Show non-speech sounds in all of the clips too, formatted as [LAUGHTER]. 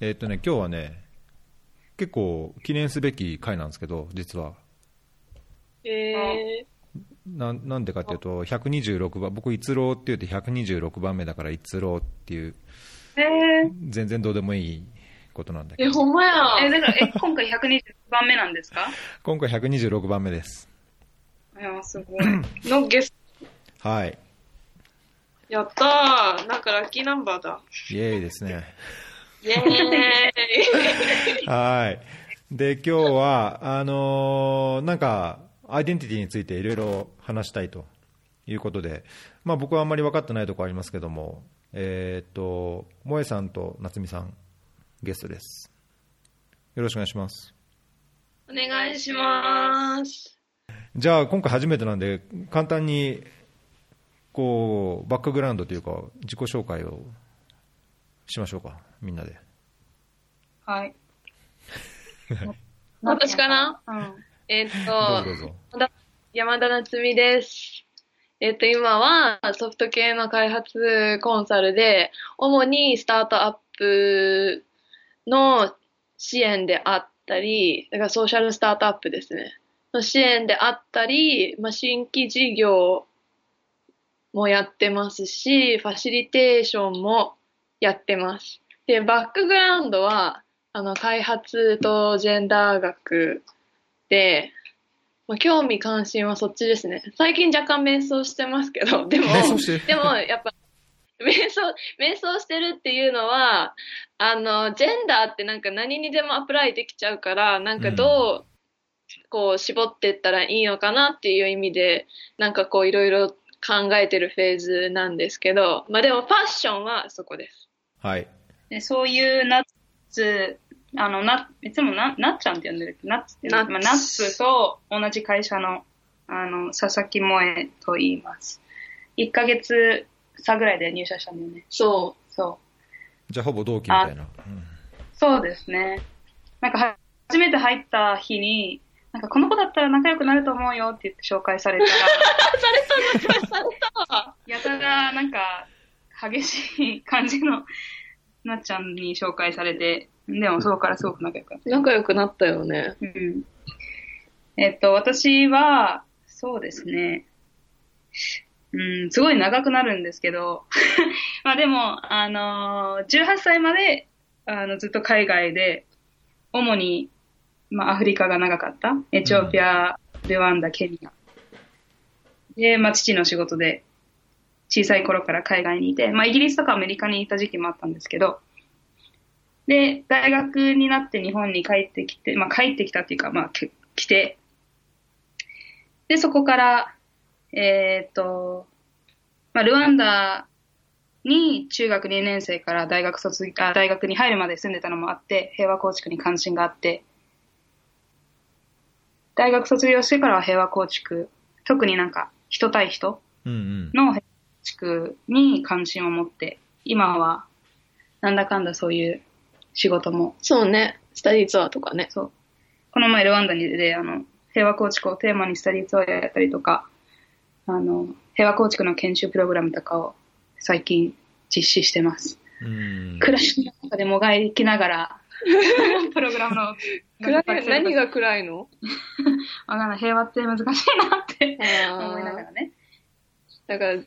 えーっとね、今日はね、結構記念すべき回なんですけど、実は。えなんなんでかっていうと、126番、僕、逸郎って言うと126番目だから逸郎っていう、ー、え全然どうでもいいことなんだー、え、けど、ほんまや。え、だから、え、今回120番目なんですか？[LAUGHS] 今回126番目です。いや、すごい。[CLEARS THROAT] のゲスト。はい。やったー。なんかラッキーナンバーだ。イエーイですね。イェーイ。はい。で、今日は、あのーなんか、アイデンティティについていろいろ話したいということで、まあ僕はあんまり分かってないところありますけども、えーっと、萌えさんと夏美さん、ゲストです。よろしくお願いします。お願いします。じゃあ、今回初めてなんで、簡単に、こう、バックグラウンドというか、自己紹介をしましょうか、みんなで。はい。[LAUGHS] 私かな？うん。えっとどうぞど、うぞ。山田夏美です。えっと、今はソフト系の開発コンサルで、主にスタートアップの支援であったり、だからソーシャルスタートアップですね。の支援であったり、まあ、新規事業もやってますし、ファシリテーションもやってます。で、バックグラウンドは、あの、開発とジェンダー学で、まあ、興味関心はそっちですね。最近若干瞑想してますけど、[LAUGHS] でも、でもやっぱ、瞑想、瞑想してるっていうのは、あの、ジェンダーってなんか何にでもアプライできちゃうから、なんかどう、こう絞っていったらいいのかなっていう意味で、なんかこういろいろ考えてるフェーズなんですけど、まあでもファッションはそこです。はい。でそういうナッツ、あの、な、いつもな、なっちゃんって呼んでるけ？ど、ナッツってナッツまあ、ナッツと同じ会社の、あの、佐々木萌えと言います。1ヶ月差ぐらいで入社したんだよね。そそう。じゃあ、ほぼ同期みたいな。うんそうですね。なんかは、初めて入った日に、なんかこの子だったら仲良くなると思うよって言って紹介されたら、[LAUGHS] やたらなんか激しい感じのなっちゃんに紹介されて、でもそこからすごく仲良くなっう。仲良くなったよね。た。うん。えっと、私は、そうですね。うん、すごい長くなるんですけど、[LAUGHS] まあでも、あのー18歳まで、あの、ずっと海外で、主に、まあアフリカが長かった。エチオピア、ルワンダ、ケニア。で、まあ父の仕事で、小さい頃から海外にいて、まあイギリスとかアメリカにいた時期もあったんですけど、で、大学になって日本に帰ってきて、まあ帰ってきたっていうか、まあけ来て、で、そこから、えーっと、まあ、ルワンダに中学2年生から大学卒あ大学に入るまで住んでたのもあって、平和構築に関心があって、大学卒業してからは平和構築、特になんか人対人。の平築に関心を持って、今はなんだかんだそういう仕事もそうね。スタディツアーとかね。そう。この前ルワンダにで、あの、平和構築をテーマにスタディツアーやったりとか、あの、平和構築の研修プログラムとかを最近実施してます。うん暮らしの中でもがいきながら、[LAUGHS] プログラムの、暗い何が暗いの？[LAUGHS] わかんない。平和って難しいなって思いながらね。だから、は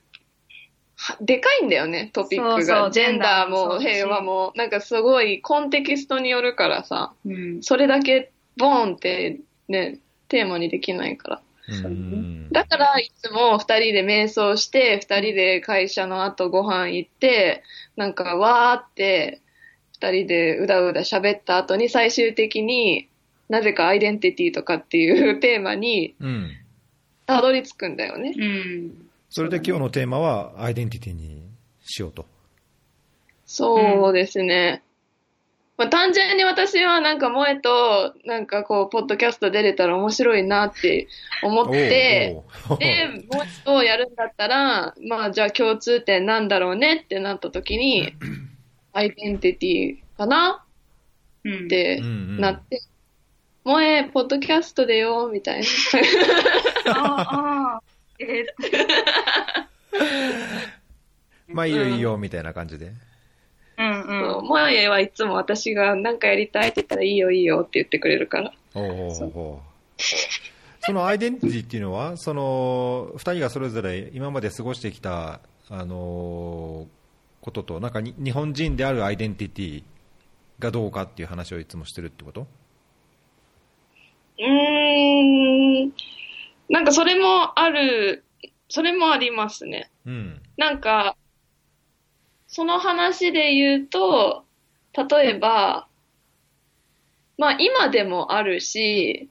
でかいんだよね、トピックが。そうそうジェンダーも平和も。なんかすごいコンテキストによるからさ、うん。それだけボーンってね、テーマにできないから。うんだから、いつも二人で瞑想して、二人で会社の後ご飯行って、なんかわーって、二人でうだうだ喋った後に最終的になぜかアイデンティティとかっていうテーマにうん。たどり着くんだよね。うん。それで今日のテーマは、アイデンティティにしようと。そうですね。まあ、単純に私はなんか萌えと、なんかこう、ポッドキャスト出れたら面白いなって思って、で、萌えとやるんだったら、まあじゃあ共通点なんだろうねってなった時に、[CLEARS THROAT] アイデンティティかな？うん。ってなって、萌え、ポッドキャストでよ、みたいな。[LAUGHS] ああ、え [LAUGHS] ーまあいいよいいよ、みたいな感じで。うん。うん萌えはいつも私が何かやりたいって言ったらいいよいいよって言ってくれるから。おうおうおそのアイデンティティっていうのは、その2人がそれぞれ今まで過ごしてきた、あのことと、なんかに日本人であるアイデンティティがどうかっていう話をいつもしてるってこと？うーん。なんかそれもある、それもありますね。うん。なんか、その話で言うと、例えば、まあ今でもあるし、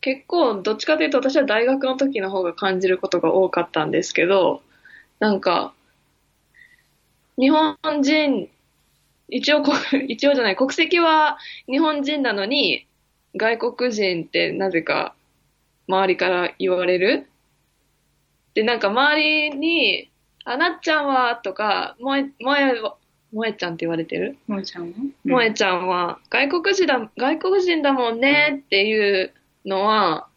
結構どっちかというと私は大学の時の方が感じることが多かったんですけど、なんか、日本人、一応こ、[LAUGHS] 一応じゃない、国籍は日本人なのに、外国人ってなぜか周りから言われる。で、なんか周りに、あ、なっちゃんは、とか、もえ、もえ、もえちゃんって言われてる？もえちゃんは？もえちゃんは、外国人だ、外国人だもんねっていうのは、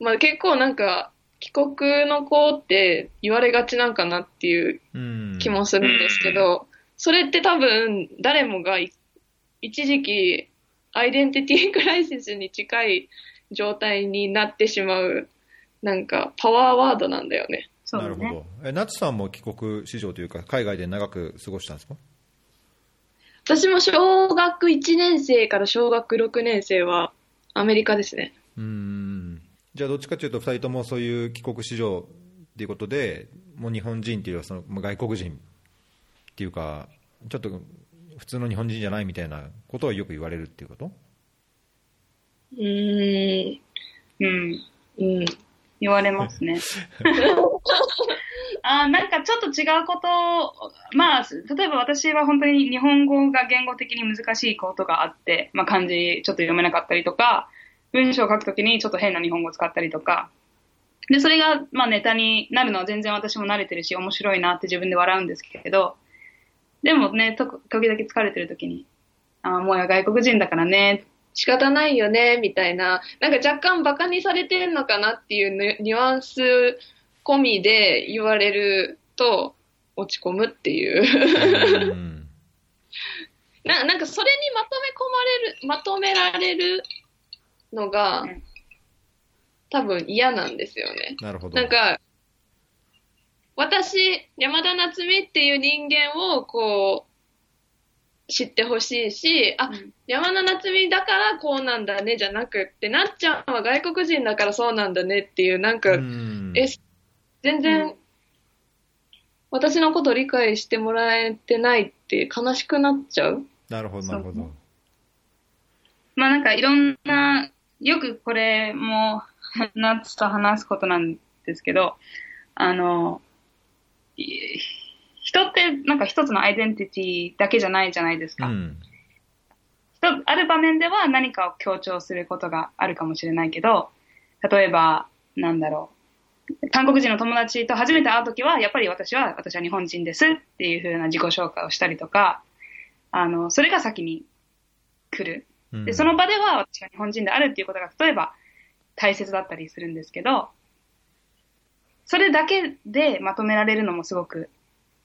まあ結構なんか、帰国の子って言われがちなんかなっていううん。気もするんですけど、それって多分誰もがい一時期アイデンティティクライシスに近い状態になってしまう、なんかパワーワードなんだよね。そうだね。なるほど。え、ナツさんも帰国子女というか、海外で長く過ごしたんですか？私も小学1年生から小学6年生はアメリカですね。うん。じゃあどっちかというと、2人ともそういう帰国子女っていうことで、もう日本人っていうよりはその、まあ外国人っていうか、ちょっと普通の日本人じゃないみたいなことをよく言われるっていうこと？うーん。うん。うん。言われますね。[LAUGHS] あーなんかちょっと違うことを、まあ、例えば私は本当に日本語が言語的に難しいことがあって、まあ漢字ちょっと読めなかったりとか、文章を書くときにちょっと変な日本語を使ったりとか、で、それがまあネタになるのは全然私も慣れてるし面白いなって自分で笑うんですけど、でもね、と時々疲れてるときに、ああ、もう外国人だからね、仕方ないよね、みたいな。なんか若干バカにされてんのかなっていうニュアンス込みで言われると落ち込むっていう。うん。[LAUGHS] ななんかそれにまとめ込まれる、まとめられるのがうん多分嫌なんですよね。なるほど。なんか、私、山田夏美っていう人間をこう、知ってほしいし、あ、うん山田夏美だからこうなんだねじゃなくって、なっちゃんは外国人だからそうなんだねっていう、なんか、うんえ、全う然ん、私のこと理解してもらえてないって悲しくなっちゃう？なるほど、なるほど。まあなんかいろんな、よくこれも、ナッツと話すことなんですけど、あの、い人ってなんか一つのアイデンティティだけじゃないじゃないですか。うん。人ある場面では何かを強調することがあるかもしれないけど、例えば、なんだろう。韓国人の友達と初めて会うときは、やっぱり私は、私は日本人ですっていう風な自己紹介をしたりとか、あの、それが先に来る。うんで、その場では私が日本人であるっていうことが、例えば大切だったりするんですけど、それだけでまとめられるのもすごく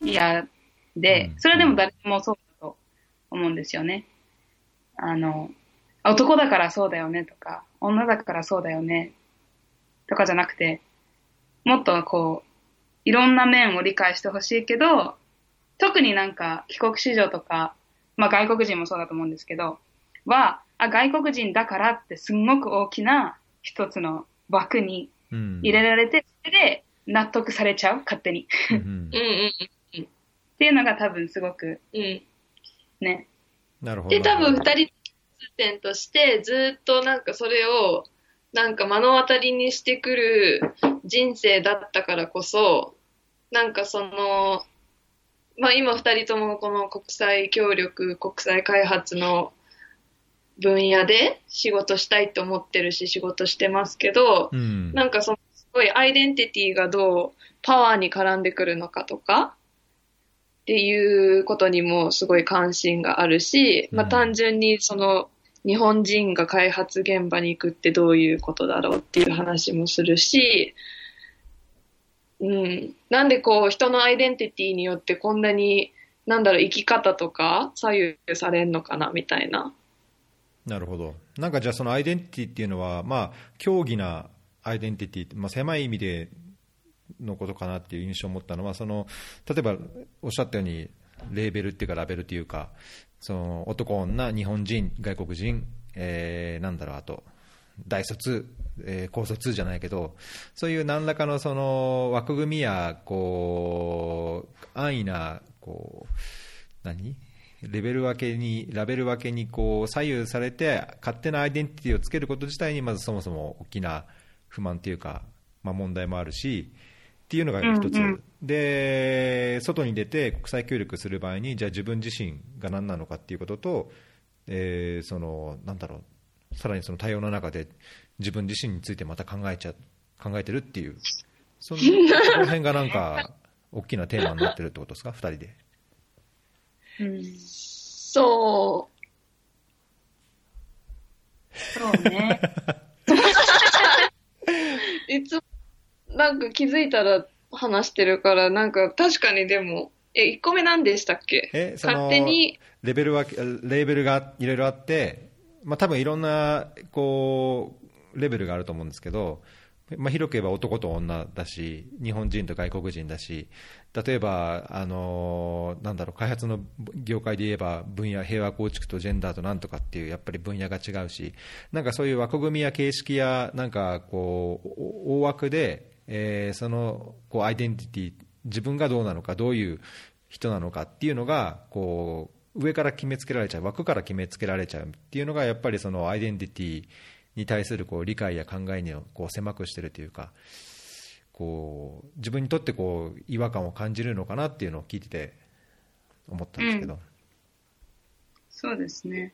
嫌でう、んそれでも誰もそうだと思うんですよね。あの、男だからそうだよねとか、女だからそうだよねとかじゃなくて、もっとこう、いろんな面を理解してほしいけど、特になんか帰国子女とか、まあ外国人もそうだと思うんですけど、は、あ、外国人だからってすんごく大きな一つの枠にうん入れられて、それで納得されちゃう、勝手に。うんうんうんっていうのが多分すごくうん。ね、なるほど。で、多分二人点としてずっとなんかそれをなんか目の当たりにしてくる人生だったからこそ、なんかその、まあ今二人ともこの国際協力、国際開発の分野で仕事したいと思ってるし仕事してますけど、うん。なんかそのすごいアイデンティティがどうパワーに絡んでくるのかとか、っていうことにもすごい関心があるし、まあうん単純にその日本人が開発現場に行くってどういうことだろうっていう話もするし、うん。なんでこう人のアイデンティティによってこんなになんだろう、生き方とか左右されんのかな、みたいな。なるほど。なんかじゃあそのアイデンティティっていうのは、まあ、競技なアイデンティティ、まあ、狭い意味でのことかなっていう印象を持ったのは、その、例えばおっしゃったように、レーベルっていうかラベルっていうか、その男、女、日本人、外国人、えー、なんだろう、あと、大卒、えー、高卒じゃないけど、そういう何らかのその枠組みや、こう、安易な、こう、何？レベル分けに、ラベル分けにこう左右されて、勝手なアイデンティティをつけること自体に、まずそもそも大きな不満というか、まあ、問題もあるし、っていうのが一つ、うんうん、で、外に出て国際協力する場合に、じゃあ自分自身が何なのかっていうことと、えー、その、なんだろう、さらにその多様な中で自分自身についてまた考えちゃ、考えてるっていう、そのその辺がなんか、大きなテーマになってるってことですか、2人で。うん、そう。そうね。[LAUGHS] いつも、なんか気づいたら話してるから、なんか確かにでも、え、1個目何でしたっけ？え、その勝手に？レベルは、レーベルがいろいろあって、まあ多分いろんな、こう、レベルがあると思うんですけど、まあ、広く言えば男と女だし、日本人と外国人だし、例えば、あのなんだろう、開発の業界で言えば、分野、平和構築とジェンダーとなんとかっていう、やっぱり分野が違うし、なんかそういう枠組みや形式や、なんかこう、大枠で、えー、そのこうアイデンティティ、自分がどうなのか、どういう人なのかっていうのが、こう、上から決めつけられちゃう、枠から決めつけられちゃうっていうのが、やっぱりそのアイデンティティに対するこう理解や考えにこう狭くしてるというか、こう自分にとってこう違和感を感じるのかなっていうのを聞いてて思ったんですけど、うん、そうですね。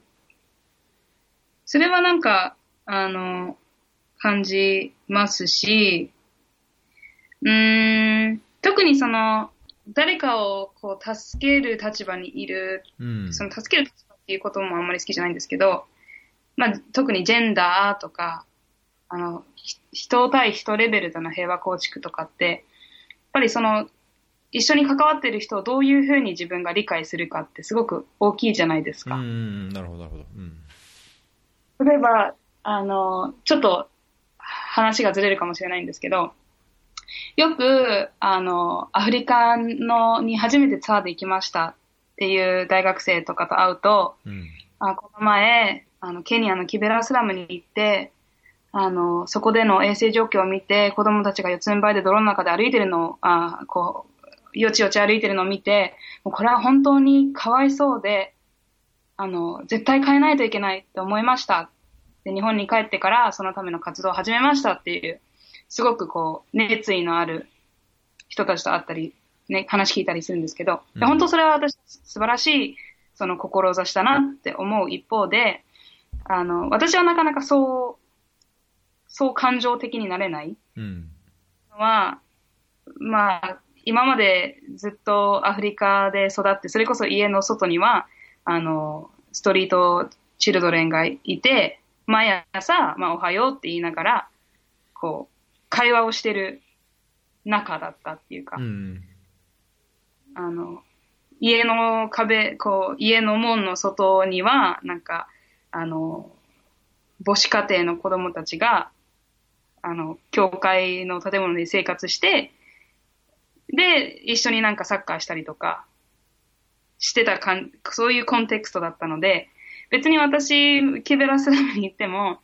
それはなんかあの感じますしうん特にその誰かをこう助ける立場にいる、うん、その助ける立場っていうこともあんまり好きじゃないんですけど、まあ、特にジェンダーとか、あの、人対人レベルでの平和構築とかって、やっぱりその、一緒に関わってる人をどういうふうに自分が理解するかってすごく大きいじゃないですか。うん、なるほど、なるほど。うん、例えば、あの、ちょっと話がずれるかもしれないんですけど、よく、あの、アフリカのに初めてツアーで行きましたっていう大学生とかと会うと、うん、あこの前、あの、ケニアのキベラスラムに行って、あの、そこでの衛生状況を見て、子供たちが四つん這いで泥の中で歩いてるのを、あこう、よちよち歩いてるのを見て、もうこれは本当にかわいそうで、あの、絶対変えないといけないって思いました。で、日本に帰ってからそのための活動を始めましたっていう、すごくこう、熱意のある人たちと会ったり、ね、話聞いたりするんですけど、うん、本当それは私、素晴らしい、その志だなって思う一方で、あの、私はなかなかそう、そう感情的になれないのは、うん、まあ、今までずっとアフリカで育って、それこそ家の外には、あの、ストリートチルドレンがいて、毎朝、まあ、おはようって言いながら、こう、会話をしてる中だったっていうか、うん、あの、家の壁、こう、家の門の外には、なんか、あの、母子家庭の子供たちが、あの、教会の建物で生活して、で、一緒になんかサッカーしたりとか、してたかん、そういうコンテクストだったので、別に私、キベラスラムに行っても、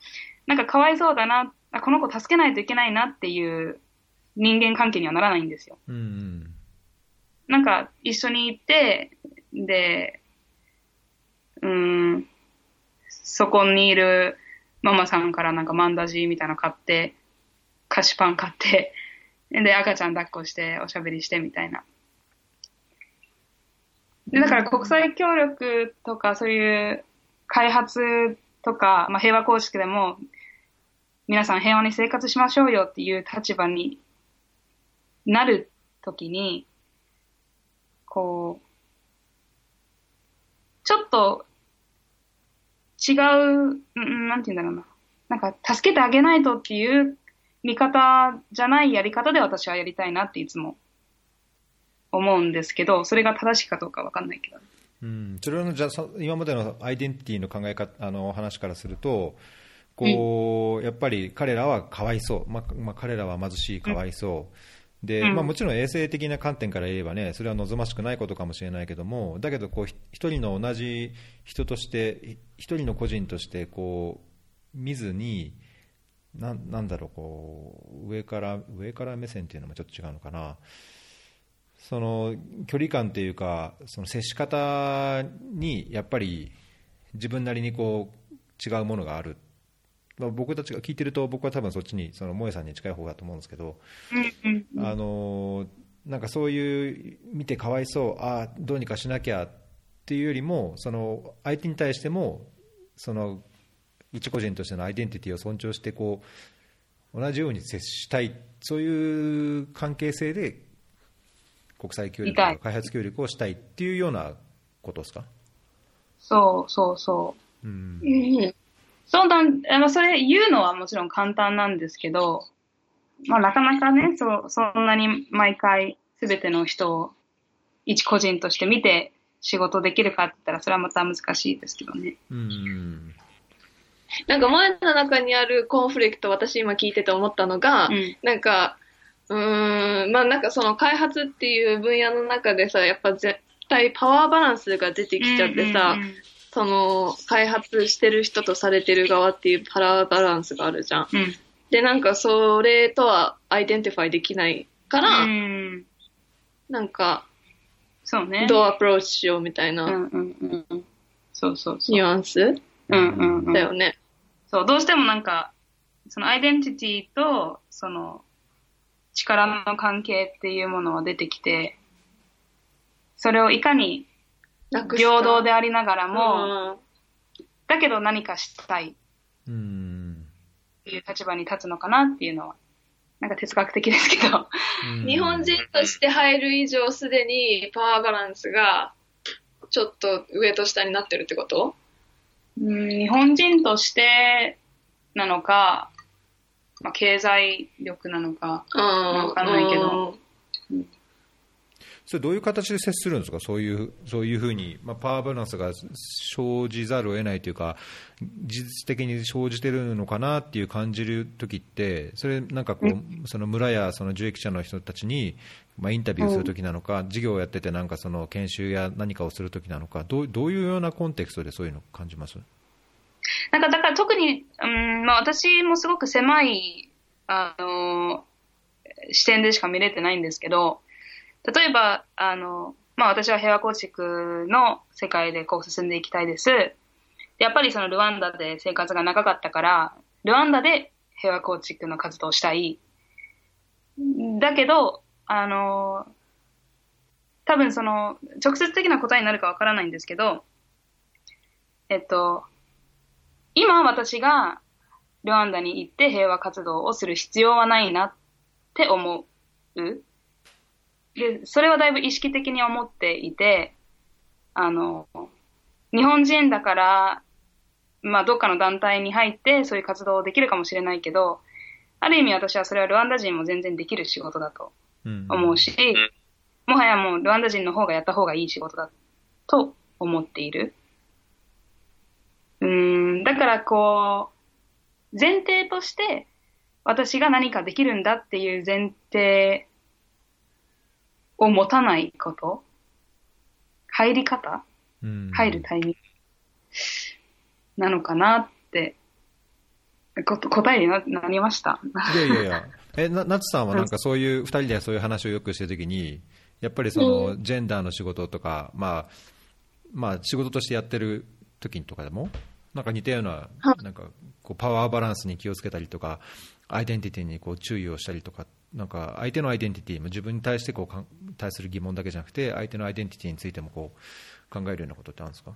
なんかかわいそうだな、この子助けないといけないなっていう人間関係にはならないんですよ。うん、なんか一緒に行って、で、うん、そこにいるママさんからなんかマンダジーみたいなの買って、菓子パン買って、で、赤ちゃん抱っこしておしゃべりしてみたいな。で、だから国際協力とかそういう開発とか、まあ、平和公式でも、皆さん平和に生活しましょうよっていう立場になるときに、こう、ちょっと違う、うん、なんて言うんだろうな。なんか、助けてあげないとっていう見方じゃないやり方で私はやりたいなっていつも思うんですけど、それが正しいかどうかわかんないけど。うん、それのじゃ今までのアイデンティティの考え方あの話からするとこう、やっぱり彼らはかわいそう、まあまあ、彼らは貧しい、かわいそう、でうん。まあ、もちろん衛生的な観点から言えばねそれは望ましくないことかもしれないけどもだけどこうひ一人の同じ人として一人の個人としてこう見ずになんなんだろうこう上から上から目線っていうのもちょっと違うのかな。その距離感というか、その接し方にやっぱり自分なりにこう違うものがある、まあ、僕たちが聞いてると、僕は多分そっちに、その萌えさんに近い方だと思うんですけど、あのなんかそういう、見てかわいそう、ああ、どうにかしなきゃっていうよりも、その相手に対しても、その一個人としてのアイデンティティを尊重してこう、同じように接したい、そういう関係性で国際協力開発協力をしたいっていうようなことですか？そうそうそう。うんうんそうだ、あの、それ言うのはもちろん簡単なんですけど、まあなかなかね、そう、そんなに毎回すべての人を一個人として見て仕事できるかって言ったらそれはまた難しいですけどね。うん。なんか前の中にあるコンフリクト、私今聞いてて思ったのが、うん。なんか、うーん、まあなんかその開発っていう分野の中でさ、やっぱ絶対パワーバランスが出てきちゃってさ、うんうんうんその開発してる人とされてる側っていうパワーバランスがあるじゃん。うん。で、なんかそれとは identify できないから、うん。なんかそうね。どうアプローチしようみたいうんなうんうんうん。そうそう。ニュアンス？うんうんうん。だよね。そう、どうしてもなんか、そのアイデンティティと、その、力の関係っていうものは出てきて、それをいかに平等でありながらも、うんだけど何かしたいっうんていう立場に立つのかなっていうのは、なんか哲学的ですけど。うん日本人として入る以上、すでにパワーバランスがちょっと上と下になってるってこと？うん日本人としてなのか、まあ、経済力なのか、うん。わかんないけどうん。それどういう形で接するんですか、そういうそういうふうに、まあ、パワーバランスが生じざるを得ないというか、事実的に生じてるのかなっていう感じるときって、それなんかこう、その村やその受益者の人たちに、まあ、インタビューするときなのか、授業をやってて、なんかその研修や何かをするときなのかどう、どういうようなコンテクストでそういうのを感じます？なんかだから特に、うん、まあ私もすごく狭い、あの、視点でしか見れてないんですけど、例えば、あの、まあ私は平和構築の世界でこう進んでいきたいです。やっぱりそのルワンダで生活が長かったから、ルワンダで平和構築の活動をしたい。だけど、あの、多分その、直接的な答えになるかわからないんですけど、えっと、今私がルワンダに行って平和活動をする必要はないなって思う。で、それはだいぶ意識的に思っていて、あの、日本人だから、まあどっかの団体に入ってそういう活動できるかもしれないけど、ある意味私はそれはルワンダ人も全然できる仕事だとうん思うし、もはやもうルワンダ人の方がやった方がいい仕事だと思っている。うん、だからこう、前提として私が何かできるんだっていう前提を持たないこと？入り方？うん。入るタイミング？なのかなって、こ答えにななりました。いやいやいや、[LAUGHS] えな夏さんはなんかそういう、二人でそういう話をよくしてるときに、やっぱりそのジェンダーの仕事とか、まあ、まあ、仕事としてやってる時とかでも、なんか似たような、なんかこうパワーバランスに気をつけたりとか、アイデンティティにこう注意をしたりとか、なんか相手のアイデンティティも自分に対してこう対する疑問だけじゃなくて、相手のアイデンティティについてもこう考えるようなことってあるんですか？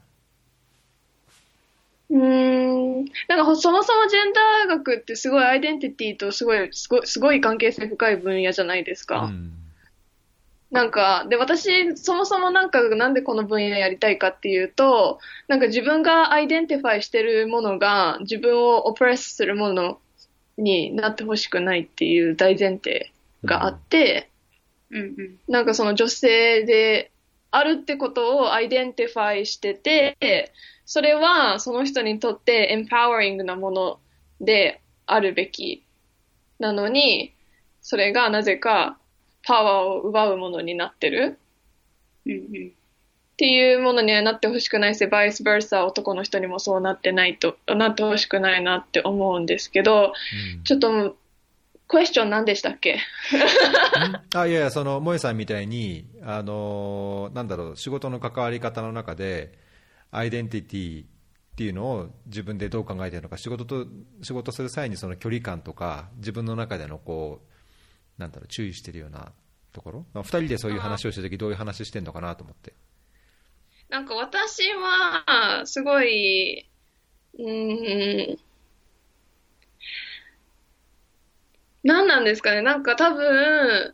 うーん。なんかそもそもジェンダー学ってすごいアイデンティティとすごい、すごい、すごい関係性深い分野じゃないですか。うんなんか、で、私、そもそもなんか、なんでこの分野やりたいかっていうと、なんか自分が identify してるものが、自分を oppress するものになってほしくないっていう大前提があって、うんうん。なんかその女性であるってことを identify してて、それはその人にとって empowering なものであるべきなのに、それがなぜかパワーを奪うものになってるうんうん。っていうものにはなってほしくないし、バイスバーサ男の人にもそうなってないと、なってほしくないなって思うんですけど、うん。ちょっと、クエスチョン何でしたっけ？[LAUGHS] あいやいや、その萌さんみたいに、あのーなんだろう、仕事の関わり方の中で、アイデンティティっていうのを自分でどう考えてるのか、仕事と仕事する際にその距離感とか、自分の中でのこう、なんだろう、注意してるようなところ、まあ、2人でそういう話をしたとき、どういう話してるのかなと思って。なんか私は、すごい、うーん、何なんですかね。なんか多分、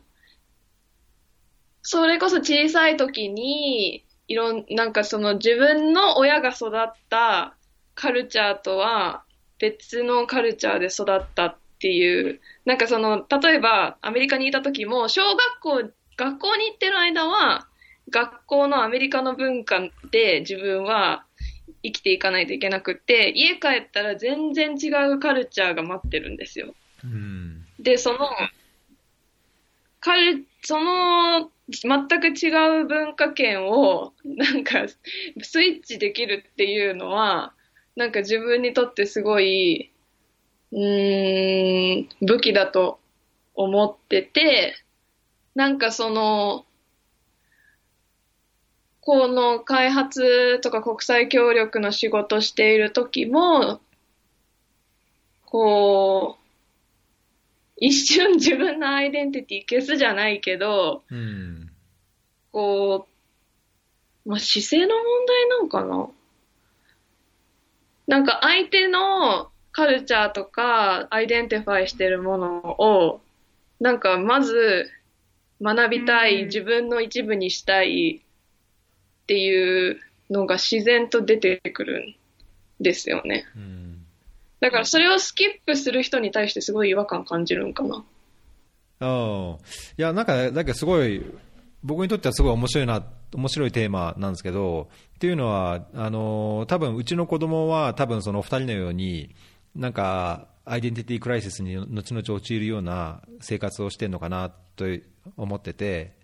それこそ小さい時に、いろん、なんかその自分の親が育ったカルチャーとは別のカルチャーで育ったっていう、なんかその、例えばアメリカにいた時も、小学校、学校に行ってる間は、学校のアメリカの文化で自分は生きていかないといけなくって、家帰ったら全然違うカルチャーが待ってるんですよ。うんで、その、カル、その、全く違う文化圏を、なんか、スイッチできるっていうのは、なんか自分にとってすごい、うーん、武器だと思ってて、なんかその、この開発とか国際協力の仕事している時も、こう、一瞬自分のアイデンティティ消すじゃないけど、うん。こう、まあ、姿勢の問題なのかな？なんか相手のカルチャーとか identify してるものを、なんかまず学びたい、うん。自分の一部にしたいっていうのが自然と出てくるんですよね。うんだからそれをスキップする人に対してすごい違和感感じるんかな。ああいや、なんか、だけどすごい、僕にとってはすごい面白いな、面白いテーマなんですけど、っていうのは、あの多分うちの子供は、多分その二人のように、なんか、アイデンティティクライシスに後々陥るような生活をしてるのかなと思ってて、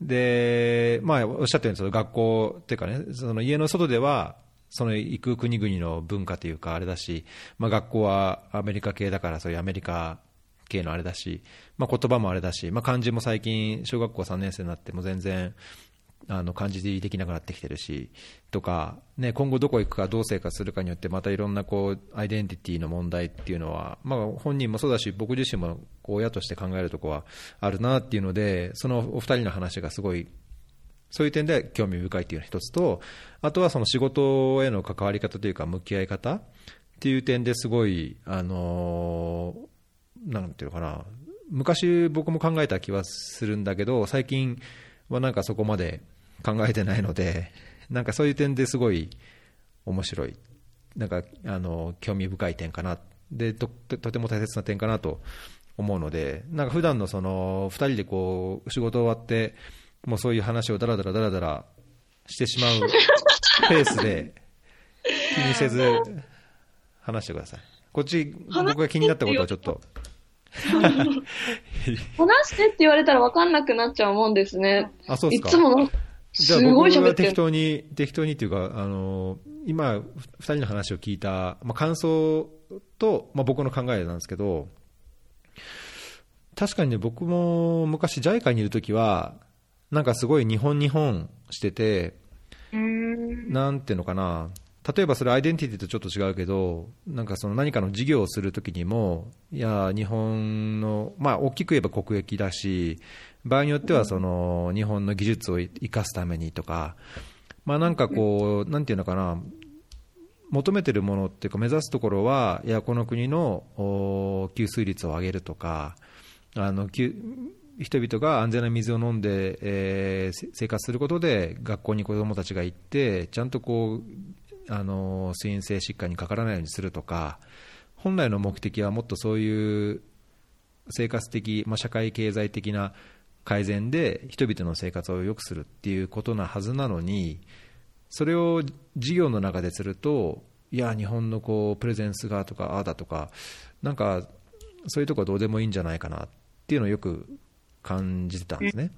で、まあ、おっしゃったように、その学校っていうかね、その家の外では、その行く国々の文化というか、あれだし、まあ、学校はアメリカ系だから、そういうアメリカ系のあれだし、まあ、言葉もあれだし、まあ、漢字も最近、小学校3年生になっても全然、あの漢字できなくなってきてるし、とか、ね、今後どこ行くか、どう生活するかによって、またいろんなこうアイデンティティの問題っていうのは、まあ、本人もそうだし、僕自身もこう親として考えるところはあるなっていうので、そのお二人の話がすごいそういう点で興味深いというのが一つと、あとはその仕事への関わり方というか、向き合い方っていう点ですごい、あのーなんていうのかな、昔僕も考えた気はするんだけど、最近はなんかそこまで考えてないので、なんかそういう点ですごい面白い、なんか、あの興味深い点かな、でととても大切な点かなと思うので、なんか普段のその2人でこう仕事終わって、もうそういう話をだらだらだらだらしてしまう [LAUGHS] ペースで、気にせず話してください。こっち、僕が気になったことはちょっと。話してって言われたら分かんなくなっちゃうもんですね。あ、そうですか。いつもすごい喋ってる。適当に、適当にっていうか、あの、今、二人の話を聞いた、まあ、感想と、まあ、僕の考えなんですけど、確かにね、僕も昔 JICA にいるときは、なんかすごい日本日本してて。なんていうのかな、例えばそれアイデンティティとちょっと違うけど、なんかその何かの事業をするときにも、いや、日本の、まあ大きく言えば国益だし、場合によってはその日本の技術を生かすためにとか、まあなんかこう、なんていうのかな、求めてるものっていうか目指すところは、いや、この国のお給水率を上げるとか、あの、給人々が安全な水を飲んで、えーせ生活することで学校に子どもたちが行ってちゃんとこうあの水陰性疾患にかからないようにするとか本来の目的はもっとそういう生活的、まあ、社会経済的な改善で人々の生活を良くするっていうことなはずなのに、それを事業の中ですると、いや、日本のこうプレゼンスがとか、ああだとか、なんかそういうとこはどうでもいいんじゃないかなっていうのをよく感じてたんですね。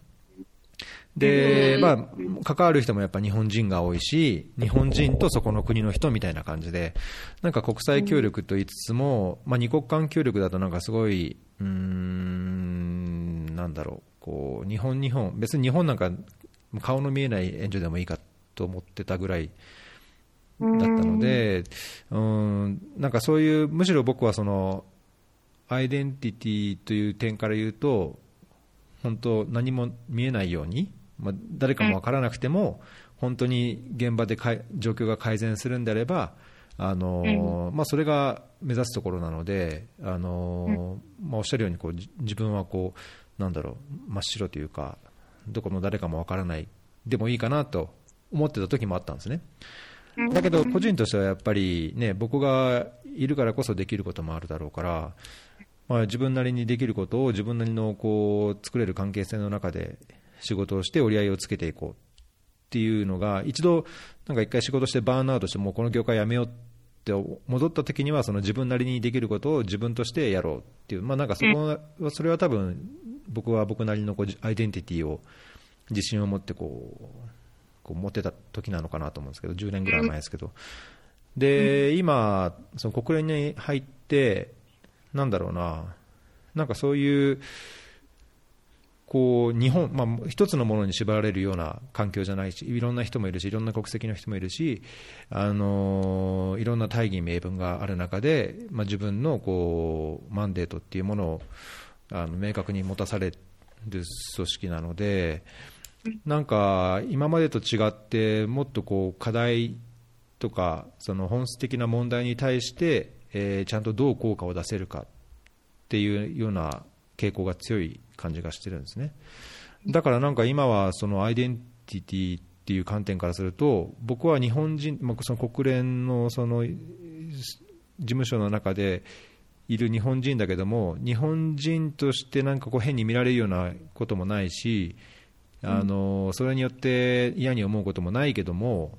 で、まあ、関わる人もやっぱ日本人が多いし、日本人とそこの国の人みたいな感じで、なんか国際協力と言いつつも、まあ、二国間協力だとなんかすごい、うーん、なんだろう、こう、日本、日本、別に日本なんか顔の見えない援助でもいいかと思ってたぐらいだったので、うん、なんかそういう、むしろ僕はその、アイデンティティという点から言うと、本当、何も見えないように、まあ、誰かも分からなくても、本当に現場でかい状況が改善するんであれば、あのまあ、それが目指すところなので、あのまあ、おっしゃるようにこうじ自分はこうなんだろう真っ白というか、どこの誰かも分からないでもいいかなと思ってた時もあったんですね。だけど、個人としてはやっぱり、ね、僕がいるからこそできることもあるだろうから、まあ、自分なりにできることを自分なりのこう作れる関係性の中で仕事をして折り合いをつけていこうっていうのが、一度、なんか一回仕事してバーンアウトして、もうこの業界やめようって戻った時には、その自分なりにできることを自分としてやろうっていう、まあ、なんかそこは、それは多分僕は僕なりのこうアイデンティティを自信を持ってこうこう持ってた時なのかなと思うんですけど、10年ぐらい前ですけど、で今、その国連に入って、なんだろうな、なんかそういう、こう日本、まあ、一つのものに縛られるような環境じゃないし、いろんな人もいるし、いろんな国籍の人もいるし、あのいろんな大義名分がある中で、まあ、自分のこうマンデートっていうものをあの明確に持たされる組織なので、なんか今までと違って、もっとこう課題とか、その本質的な問題に対して、えーちゃんとどう効果を出せるかっていうような傾向が強い感じがしてるんですね。だからなんか今はそのアイデンティティっていう観点からすると、僕は日本人、まあ、その国連のその事務所の中でいる日本人だけども、日本人としてなんかこう変に見られるようなこともないし、あのそれによって嫌に思うこともないけども、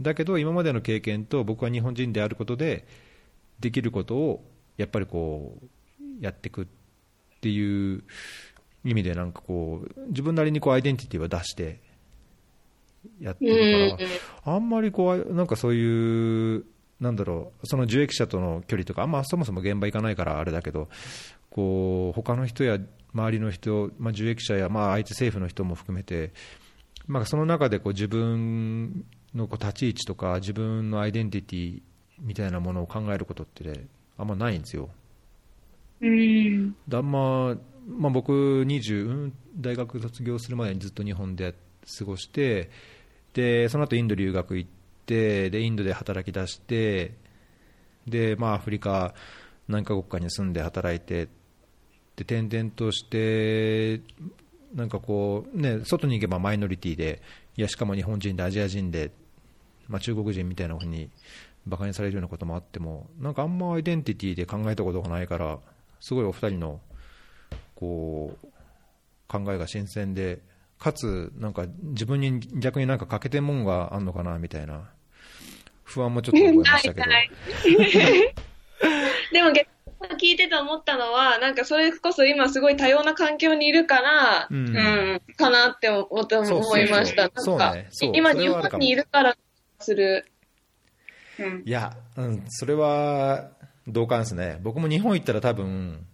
だけど今までの経験と僕は日本人であることで、できることをやっぱりこうやっていくっていう意味で、なんかこう自分なりにこうアイデンティティを出してやってるから、あんまりこうなんかそういう、なんだろう、その受益者との距離とか、あんまそもそも現場行かないからあれだけど、こう他の人や周りの人、まあ、受益者や、まあ、相手政府の人も含めて、まあ、その中でこう自分のこう立ち位置とか、自分のアイデンティティみたいなものを考えることって、ね、あんまないんですよ。うん。だまあまあ、僕20、うん大学卒業するまでにずっと日本で過ごして、でその後インド留学行って、でインドで働き出して、でまあ、アフリカ何カ国かに住んで働いて、で転々として、なんかこう、ね、外に行けばマイノリティで、いやしかも日本人でアジア人で、まあ、中国人みたいなふうにバカにされるようなこともあっても、なんかあんまアイデンティティで考えたことがないから、すごいお二人のこう考えが新鮮で、かつ、なんか自分に逆になんか欠けてんもんがあんのかなみたいな不安もちょっと覚えましたけど。[LAUGHS] でも逆に聞いてて思ったのは、なんかそれこそ今すごい多様な環境にいるから、ううんん、かなって思いました。そうなんか、ねそう今日本にいるからする。うん。いや、うん、それは同感ですね。僕も日本行ったら多分、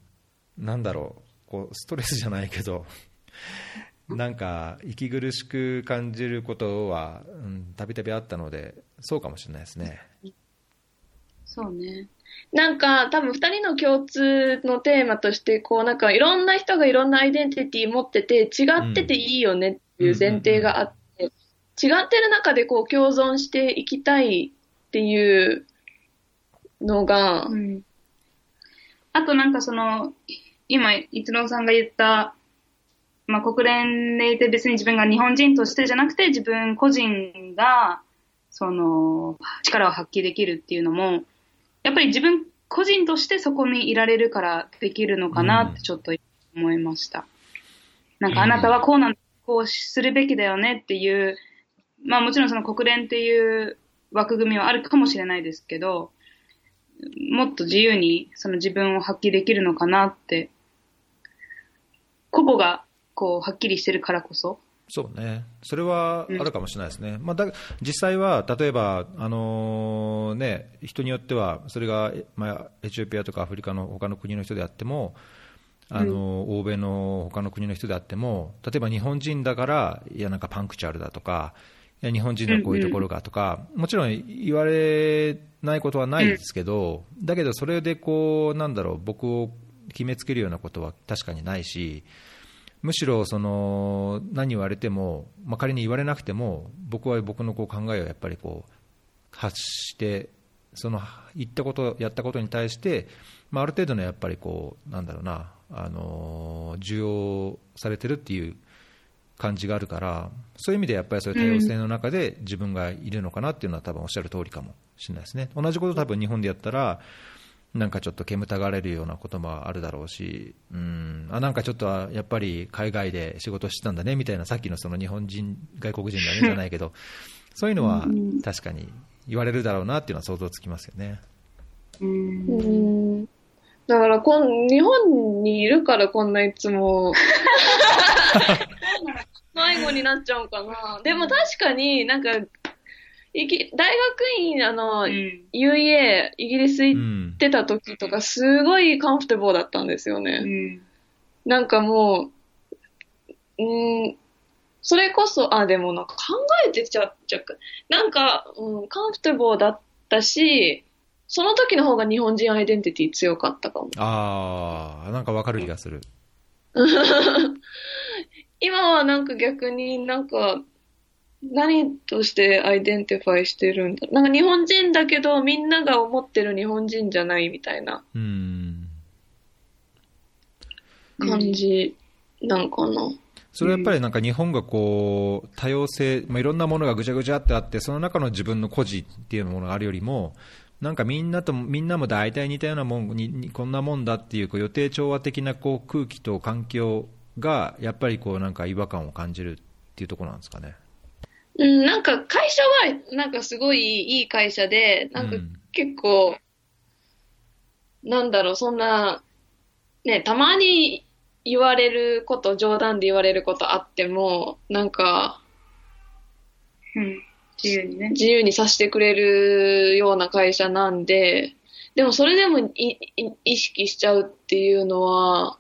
なんだろう、こうストレスじゃないけど、なんか息苦しく感じることはたびたびあったので、そうかもしれないですね。そうね。なんか多分二人の共通のテーマとして、こうなんかいろんな人がいろんなアイデンティティ持ってて、違ってていいよねっていう前提があって、違ってる中でこう共存していきたいっていうのが、うん。あとなんかその、い今、一郎さんが言った、まあ、国連でいて別に自分が日本人としてじゃなくて自分個人が、その、力を発揮できるっていうのも、やっぱり自分個人としてそこにいられるからできるのかなってちょっと思いました。なんかあなたはこうなん、こうするべきだよねっていう、まあもちろんその国連っていう枠組みはあるかもしれないですけど、もっと自由にその自分を発揮できるのかなって、個々がこうはっきりしてるからこそ。そうね、それはあるかもしれないですね、まあ、だ実際は例えば、あのーね、人によっては、それが、まあ、エチオピアとかアフリカの他の国の人であっても、あのー欧米の他の国の人であっても、例えば日本人だから、いや、なんかパンクチュアルだとか、いや日本人のこういうところがとか、もちろん言われないことはないですけど、だけどそれでこう、なんだろう、僕を決めつけるようなことは確かにないし、むしろその何言われても、まあ、仮に言われなくても僕は僕のこう考えをやっぱりこう発してその言ったことやったことに対して、まあ、ある程度のやっぱりこうなんだろうなあの受容されてるっていう感じがあるからそういう意味でやっぱりそういう多様性の中で自分がいるのかなっていうのは多分おっしゃる通りかもしれないですね。同じこと多分日本でやったらなんかちょっと煙たがれるようなこともあるだろうし、うん、あなんかちょっとはやっぱり海外で仕事してたんだねみたいな、さっきのその日本人、外国人だねじゃないけど、[LAUGHS] そういうのは確かに言われるだろうなっていうのは想像つきますよね。うん。うん。だからこん、日本にいるからこんないつも、[LAUGHS] 迷子になっちゃうかな。でも確かになんか、いき大学院、あの、うん UEA、イギリスう行っん、てた時とか、すごいカンフテボーだったんですよね。うんなんかもう、うん、それこそ、あ、でもなんか考えてちゃっちゃう。なんか、うん、カンフテボーだったし、その時の方が日本人アイデンティティ強かったかも。あー、なんかわかる気がする。[LAUGHS] 今はなんか逆になんか、何として identify してるんだなんか日本人だけどみんなが思ってる日本人じゃないみたいなうん感じなんかな。それはやっぱりなんか日本がこう多様性、まあ、いろんなものがぐちゃぐちゃってあって、その中の自分の個人っていうものがあるよりも、なんかみんなとみんなも大体似たようなもんににこんなもんだっていうこう予定調和的なこう空気と環境がやっぱりこうなんか違和感を感じるっていうところなんですかね。うん、なんか会社はなんかすごいいい会社で、なんかうん結構、なんだろう、そんな、ね、たまに言われること、冗談で言われることあっても、なんか、うん。自由にね。自由にさせてくれるような会社なんで、でもそれでもいい意識しちゃうっていうのは、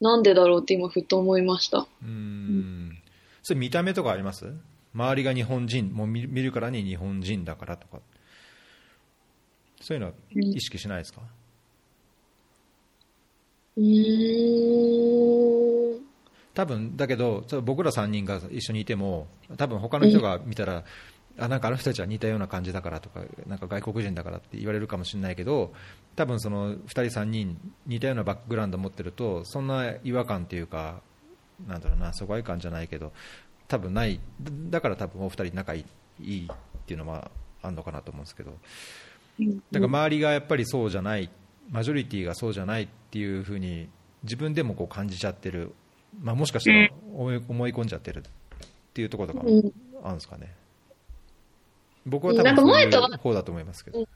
なんでだろうって今ふと思いました。うんそれ見た目とかあります？周りが日本人、もう見見るからに日本人だからとか、そういうのは意識しないですか、うーん。多分だけど、僕ら3人が一緒にいても、多分他の人が見たら、あなんかあの人たちは似たような感じだからとか、なんか外国人だからって言われるかもしれないけど、多分その2人、3人、似たようなバックグラウンドを持ってると、そんな違和感っていうか、なんだろうな、疎外感じゃないけど、多分ない、だだから多分お二人仲いいっていうのはあるのかなと思うんですけど、なん。か周りがやっぱりそうじゃない、マジョリティがそうじゃないっていうふうに、自分でもこう感じちゃってる、まあ、もしかしたら思い込んじゃってるっていうところとかもうん。あるんですかね。僕は多分そういう方だと思いますけど。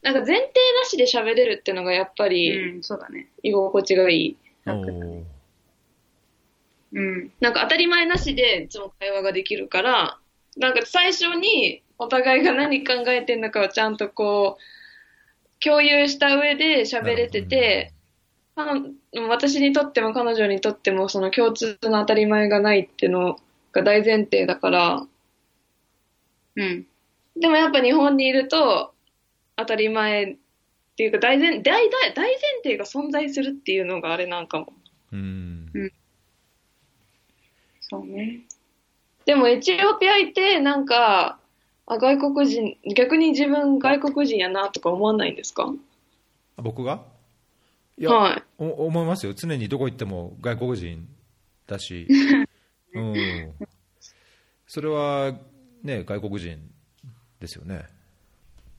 なんか前提なしで喋れるっていうのがやっぱりうん、そうだね。居心地がいい。うん。なんか当たり前なしでいつも会話ができるから、なんか最初にお互いが何考えてんのかをちゃんとこう、共有した上で喋れてて、あの私にとっても彼女にとってもその共通の当たり前がないっていうのが大前提だから、うん。でもやっぱ日本にいると当たり前っていうか大前大大大前提が存在するっていうのがあれなんかも。うんそうね。でもエチオピア行ってなんか、あ、外国人、逆に自分外国人やなとか思わないんですか？僕が？いや、はい。お思いますよ、常にどこ行っても外国人だし、[LAUGHS] うん、それは、ね、外国人ですよね。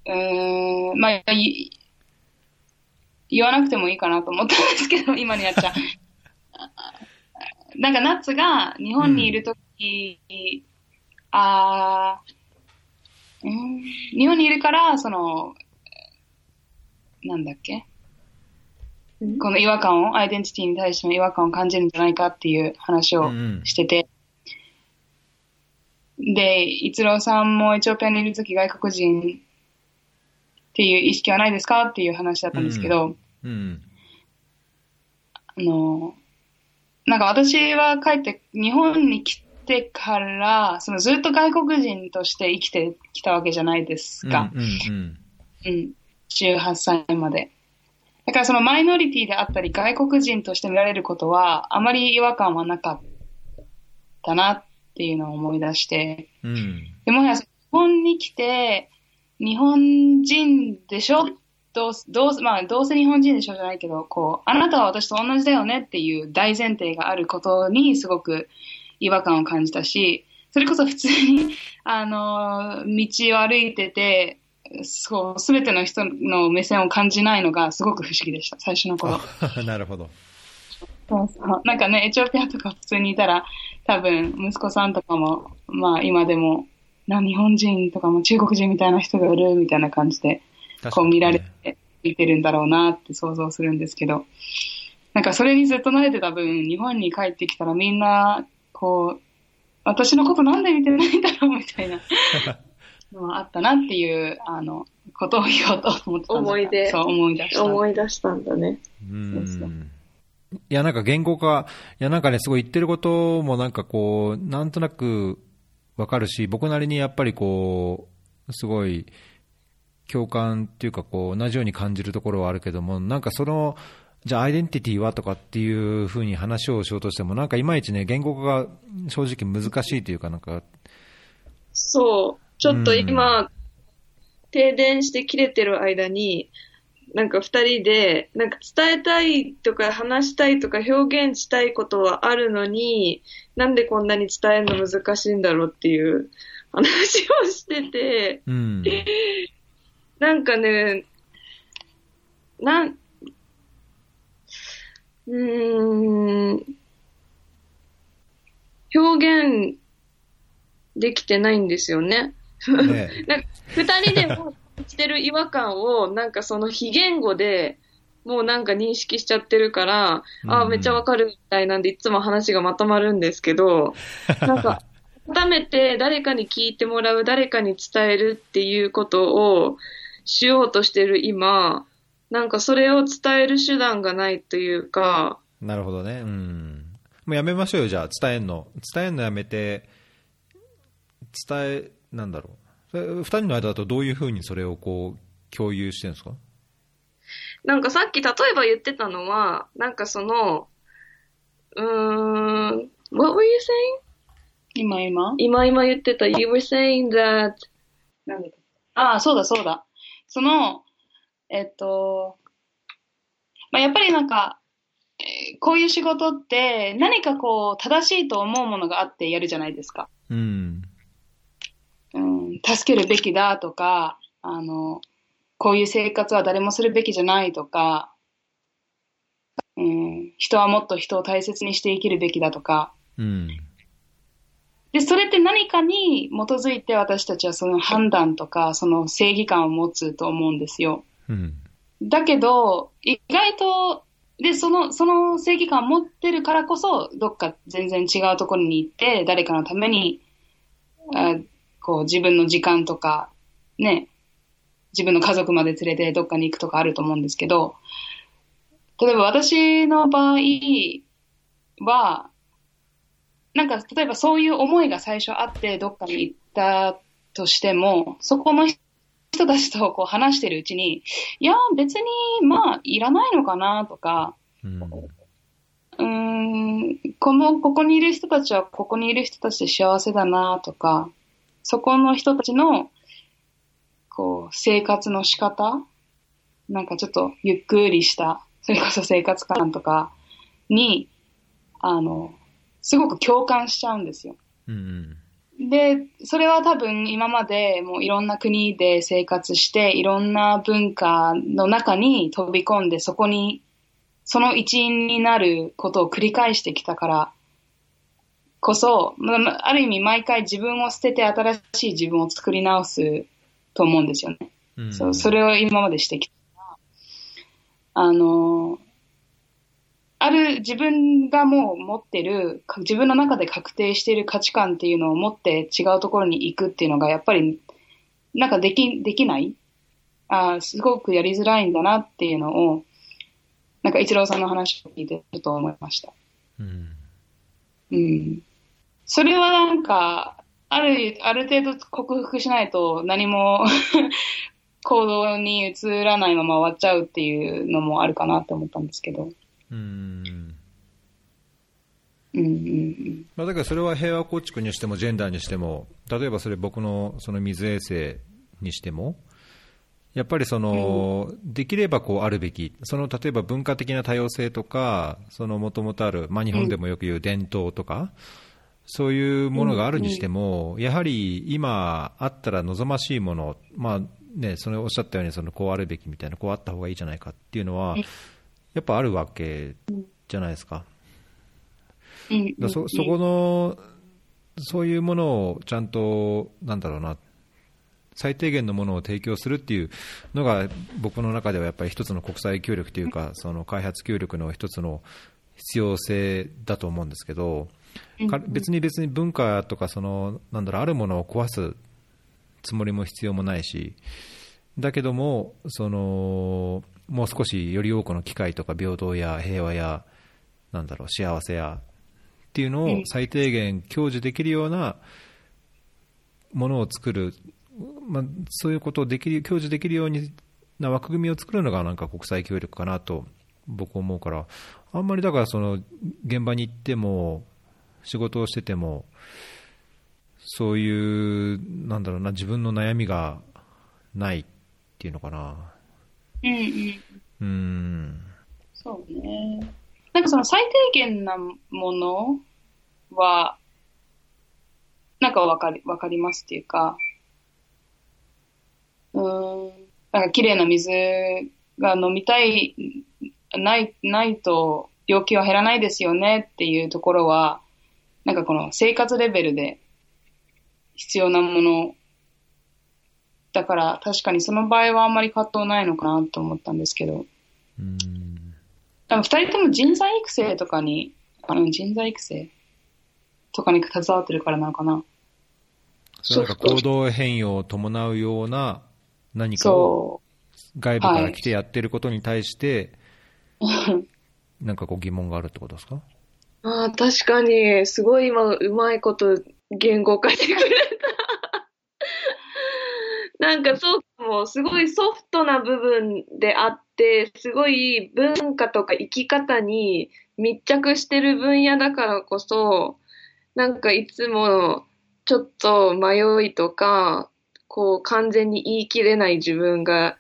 えー、まあ、い言わなくてもいいかなと思ったんですけど、今のやっちゃん。なんかナッツが日本にいるとき、あーうん、日本にいるから、その、なんだっけ？この違和感を、アイデンティティに対しての違和感を感じるんじゃないかっていう話をうんうん。してて、で、一郎さんもエチオピアにいるとき外国人っていう意識はないですか？っていう話だったんですけど、うん。あの、なんか私は帰って日本に来てから、そのずっと外国人として生きてきたわけじゃないですか。うんうんうん。18歳まで。だからそのマイノリティであったり外国人として見られることはあまり違和感はなかったなっていうのを思い出して。うん。うん。でもや日本に来て日本人でしょどうどうまあ、どうせ日本人でしょじゃないけど、こう、あなたは私と同じだよねっていう大前提があることにすごく違和感を感じたし、それこそ普通に、[LAUGHS] あの、道を歩いてて、そう、すべての人の目線を感じないのがすごく不思議でした、最初の頃。あ [LAUGHS] なるほど。そうそう。なんかね、エチオピアとか普通にいたら、多分、息子さんとかも、まあ今でも、な、日本人とかも中国人みたいな人がいるみたいな感じで、こう見られて、見てるんだろうなって想像するんですけど、なんかそれにずっと慣れてた分、日本に帰ってきたらみんな、こう、私のことなんで見てないんだろうみたいな [LAUGHS] のはあったなっていう、あの、ことを言おうと思ってた思い出そう、思い出した。思い出したんだね。うん。いや、なんか言語化、いや、なんかね、すごい言ってることもなんかこう、なんとなくわかるし、僕なりにやっぱりこう、すごい共感っていうかこう、同じように感じるところはあるけども、なんかその、じゃあアイデンティティはとかっていうふうに話をしようとしても、なんかいまいちね、言語化が正直難しいというか、なんか、そう。ちょっと今、停電して切れてる間に、なんか二人で、なんか伝えたいとか話したいとか表現したいことはあるのに、なんでこんなに伝えるの難しいんだろうっていう話をしてて、うん。[LAUGHS] なんかね、なん、うーん、表現できてないんですよね。ね [LAUGHS] なんか二人でもしてる違和感を、なんかその非言語で、もうなんか認識しちゃってるから、ああ、うんめっちゃわかるみたいなんで、いつも話がまとまるんですけど、[LAUGHS] なんか、改めて誰かに聞いてもらう、誰かに伝えるっていうことをしようとしてる今、なんかそれを伝える手段がないというか、なるほどね。うん。もうやめましょうよ、じゃあ、伝えんの。伝えんのやめて、伝え、なんだろう。二人の間だとどういうふうにそれをこう、共有してるんですか？なんかさっき例えば言ってたのは、なんかその、うーん、what were you saying? 今今？今今言ってた、you were saying that, なんだっけ？ああ、そうだそうだ。その、えっと、まあ、やっぱりなんか、えーこういう仕事って何かこう正しいと思うものがあってやるじゃないですか。うん。うん、助けるべきだとか、あの、こういう生活は誰もするべきじゃないとか、うん、人はもっと人を大切にして生きるべきだとか、うん。で、それって何かに基づいて私たちはその判断とか、その正義感を持つと思うんですよ。うん。だけど、意外と、で、その、その正義感を持ってるからこそ、どっか全然違うところに行って、誰かのために、あこう、自分の時間とか、ね、自分の家族まで連れてどっかに行くとかあると思うんですけど、例えば私の場合は、なんか、例えばそういう思いが最初あって、どっかに行ったとしても、そこの人たちとこう話してるうちに、いや、別に、まあ、いらないのかなとか、うん。ん、この、ここにいる人たちは、ここにいる人たちで幸せだなとか、そこの人たちの、こう、生活の仕方なんかちょっとゆっくりした、それこそ生活感とかに、あの、すごく共感しちゃうんですよ。うん。で、それは多分今までもういろんな国で生活して、いろんな文化の中に飛び込んで、そこに、その一員になることを繰り返してきたからこそ、まあある意味毎回自分を捨てて新しい自分を作り直すと思うんですよね。うんそうそれを今までしてきた。あの、ある自分がもう持ってる、か自分の中で確定している価値観っていうのを持って違うところに行くっていうのがやっぱりなんかでき、できない？あーすごくやりづらいんだなっていうのを、なんか一郎さんの話を聞いてちょっと思いました。うんうん。それはなんか、ある、ある程度克服しないと何も [LAUGHS] 行動に移らないまま終わっちゃうっていうのもあるかなって思ったんですけど。うん。うんうんうん。まあ、だからそれは平和構築にしてもジェンダーにしても例えばそれ僕のその水衛星にしてもやっぱりその、できればこうあるべきその例えば文化的な多様性とかもともとある、まあ、日本でもよく言う伝統とか、そういうものがあるにしても、やはり今あったら望ましいもの、まあね、それおっしゃったようにそのこうあるべきみたいなこうあった方がいいじゃないかっていうのはやっぱあるわけじゃないですか。うん。だそそこのそういうものをちゃんと、なんだろうな、最低限のものを提供するっていうのが、僕の中ではやっぱり一つの国際協力というか、その開発協力の一つの必要性だと思うんですけど、か別に別に文化とかその、なんだろう、あるものを壊すつもりも必要もないし、だけども、そのもう少しより多くの機会とか平等や平和や、なんだろう、幸せやっていうのを最低限享受できるようなものを作る、まあ、そういうことをできる享受できるようにな枠組みを作るのがなんか国際協力かなと僕思うから、あんまりだからその現場に行っても仕事をしててもそういうなんだろうな自分の悩みがないっていうのかな。うんうん。うんそうね。なんかその最低限なものは、なんかわかり、わかりますっていうか、うん、なんか綺麗な水が飲みたい、ない、ないと病気は減らないですよねっていうところは、なんかこの生活レベルで必要なものだから確かにその場合はあんまり葛藤ないのかなと思ったんですけど、うん。二人とも人材育成とかに、あの人材育成とかに携わってるからなのかな。なんか行動変容を伴うような何かをそ外部から来てやってることに対して、なんかこう疑問があるってことですか？ああ、確かに、すごい今、うまいこと言語化してくれた。なんかそうかも、すごいソフトな部分であって、すごい文化とか生き方に密着してる分野だからこそ、なんかいつもちょっと迷いとか、こう完全に言い切れない自分が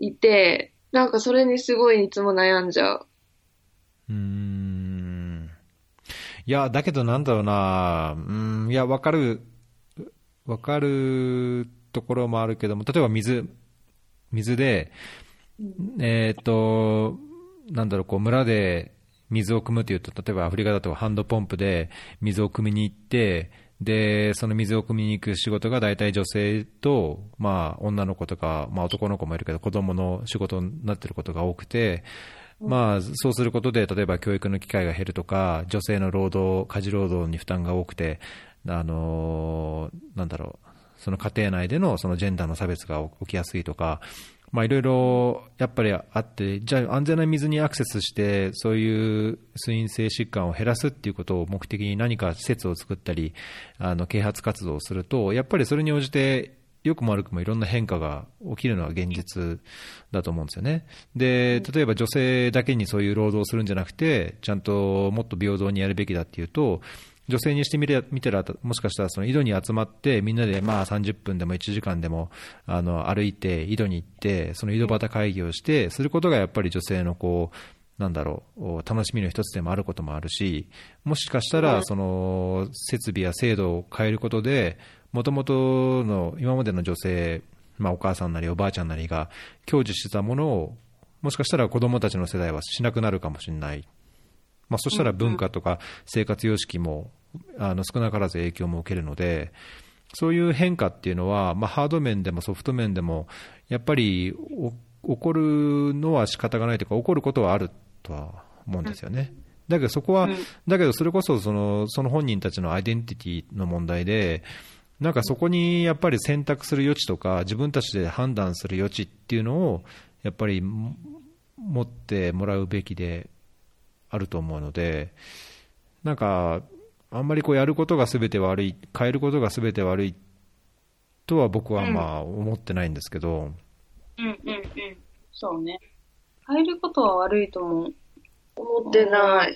いて、なんかそれにすごいいつも悩んじゃう。うん。いや、だけどなんだろうな、うん、いや、わかる、わかるところもあるけども、例えば水、水で、えっ、と、なんだろう、こう、村で水を汲むというと、例えばアフリカだとハンドポンプで水を汲みに行って、で、その水を汲みに行く仕事が大体女性と、まあ、女の子とか、まあ、男の子もいるけど、子供の仕事になってることが多くて、まあ、そうすることで、例えば教育の機会が減るとか、女性の労働、家事労働に負担が多くて、あのーなんだろう、その家庭内でのそのジェンダーの差別が起きやすいとか、まあ、いろいろやっぱりあって、じゃあ安全な水にアクセスして、そういう水陰性疾患を減らすっていうことを目的に何か施設を作ったり、あの啓発活動をすると、やっぱりそれに応じて、良くも悪くもいろんな変化が起きるのは現実だと思うんですよね。で、例えば女性だけにそういう労働をするんじゃなくて、ちゃんともっと平等にやるべきだっていうと、女性にしてみれ見たら、もしかしたらその井戸に集まって、みんなでまあ30分でも1時間でもあの歩いて、井戸に行って、その井戸端会議をして、することがやっぱり女性のこう、なんだろう、楽しみの一つでもあることもあるし、もしかしたら、その設備や制度を変えることで、もともとの今までの女性、まあ、お母さんなりおばあちゃんなりが享受してたものを、もしかしたら子供たちの世代はしなくなるかもしれない。まあ、そしたら文化とか生活様式もあの少なからず影響も受けるので、そういう変化っていうのは、まあ、ハード面でもソフト面でも、やっぱり起こるのは仕方がないというか、起こることはあるとは思うんですよね。だけどそこは、うんだけどそれこそそのその本人たちのアイデンティティの問題で、なんかそこにやっぱり選択する余地とか、自分たちで判断する余地っていうのを、やっぱりも持ってもらうべきであると思うので、なんか、あんまりこうやることがすべて悪い、変えることがすべて悪いとは僕はまあ思ってないんですけど、うんうんうん。そうね。変えることは悪いと思う。思ってない。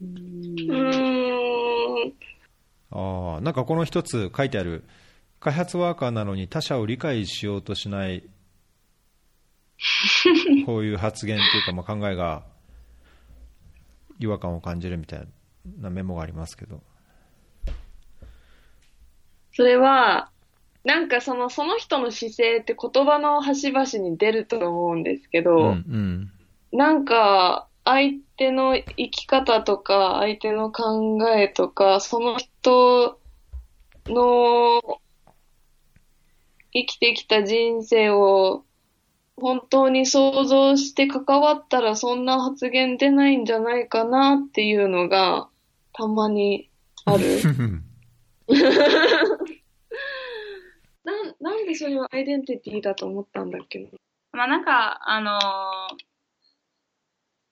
ううんーん。ああ、なんかこの一つ書いてある、開発ワーカーなのに他者を理解しようとしない、[LAUGHS] こういう発言というか、まあ、考えが違和感を感じるみたいなメモがありますけど。それは、なんかその、その人の姿勢って言葉の端々に出ると思うんですけうんど、うんなんか、相手の生き方とか、相手の考えとか、その人の生きてきた人生を本当に想像して関わったらそんな発言出ないんじゃないかなっていうのがたまにある。[LAUGHS] なん、なんでそれはアイデンティティだと思ったんだっけ？な。まあなんか、あのー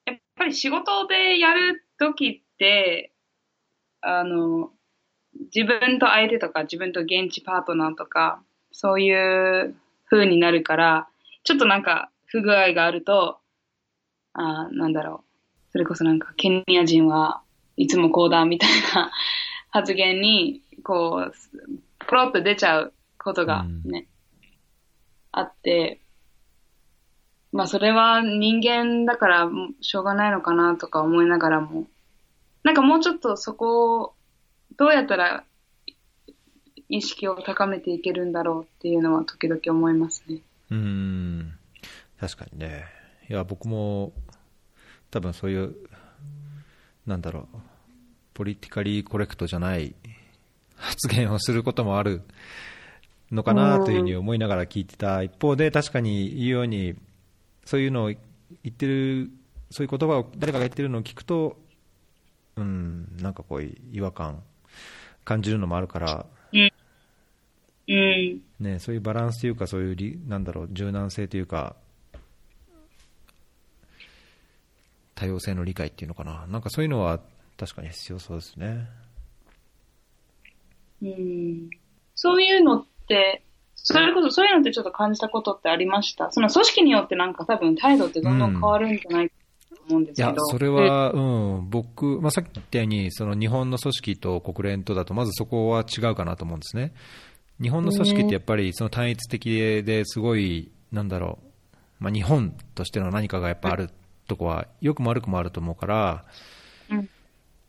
やっぱり仕事でやるときって、あの自分と相手とか自分と現地パートナーとか、そういう風になるから、ちょっとなんか不具合があると、あーなんだろう。それこそなんかケニア人はいつもこうだみたいな発言に、こう、ポロッと出ちゃうことがね、あって、まあそれは人間だからしょうがないのかなとか思いながらも、なんかもうちょっとそこをどうやったら意識を高めていけるんだろうっていうのは時々思いますね。うん、確かにね。いや、僕も、多分そういう、なんだろう、ポリティカリーコレクトじゃない発言をすることもあるのかなというふうに思いながら聞いてた一方で、確かに言うように、そういうのを言ってる、そういう言葉を誰かが言ってるのを聞くと、うん、なんかこう、違和感感じるのもあるから、ね、そういうバランスというか、そういうりなんだろう柔軟性というか、多様性の理解っていうのかな、なんかそういうのは確かに必要そうですね。うん。そういうのって、それこそそういうのってちょっと感じたことってありました？その組織によってなんか多分態度ってどんどん変わるんじゃないかと思うんですけど。いや、それは、うん、僕、まあ、さっき言ったように、その日本の組織と国連とだと、まずそこは違うかなと思うんですね。日本の組織ってやっぱりその単一的ですごい、なんだろう、まあ、日本としての何かがやっぱあるとこは、良くも悪くもあると思うから、うん。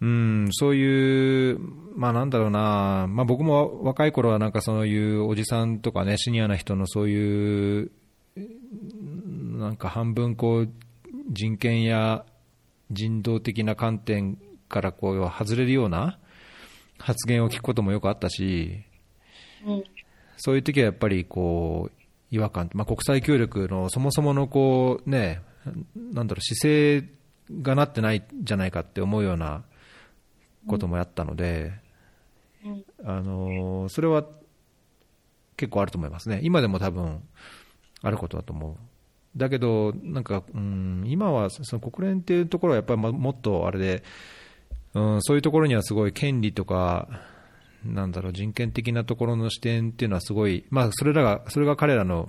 うん、そういう、まあなんだろうな、まあ僕も若い頃はなんかそういうおじさんとかね、シニアな人のそういう、なんか半分こう、人権や人道的な観点からこう外れるような発言を聞くこともよくあったし、うん。そういう時はやっぱりこう、違和感、まあ国際協力のそもそものこうね、なんだろう、姿勢がなってないんじゃないかって思うようなこともあったので、うんあのーそれは結構あると思いますね、今でも多分あることだと思う。だけど、なんか、うん、今はその国連っていうところはやっぱりももっとあれで、うん、そういうところにはすごい権利とか、なんだろう、人権的なところの視点っていうのはすごい、まあ、それらが、それが彼らの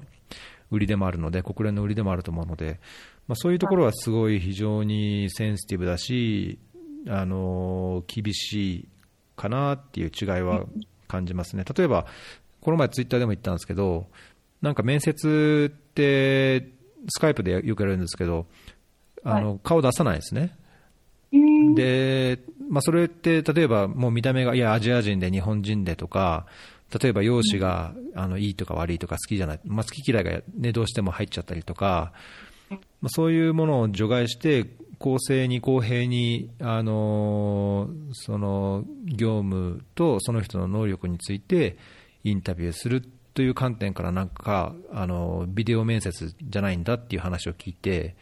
売りでもあるので、国連の売りでもあると思うので、まあ、そういうところはすごい非常にセンシティブだし、あの厳しいかなっていう違いは感じますね。例えば、この前ツイッターでも言ったんですけど、なんか面接って、スカイプでよくやるんですけど、あの、顔出さないですね。うん。で、まあ、それって例えばもう見た目がいやアジア人で日本人でとか例えば容姿があのいいとか悪いとか好きじゃない、まあ、好き嫌いが、ね、どうしても入っちゃったりとかまあ、そういうものを除外して、公正に公平に、あのーその業務とその人の能力についてインタビューするという観点から、なんか、あのビデオ面接じゃないんだっていう話を聞いて、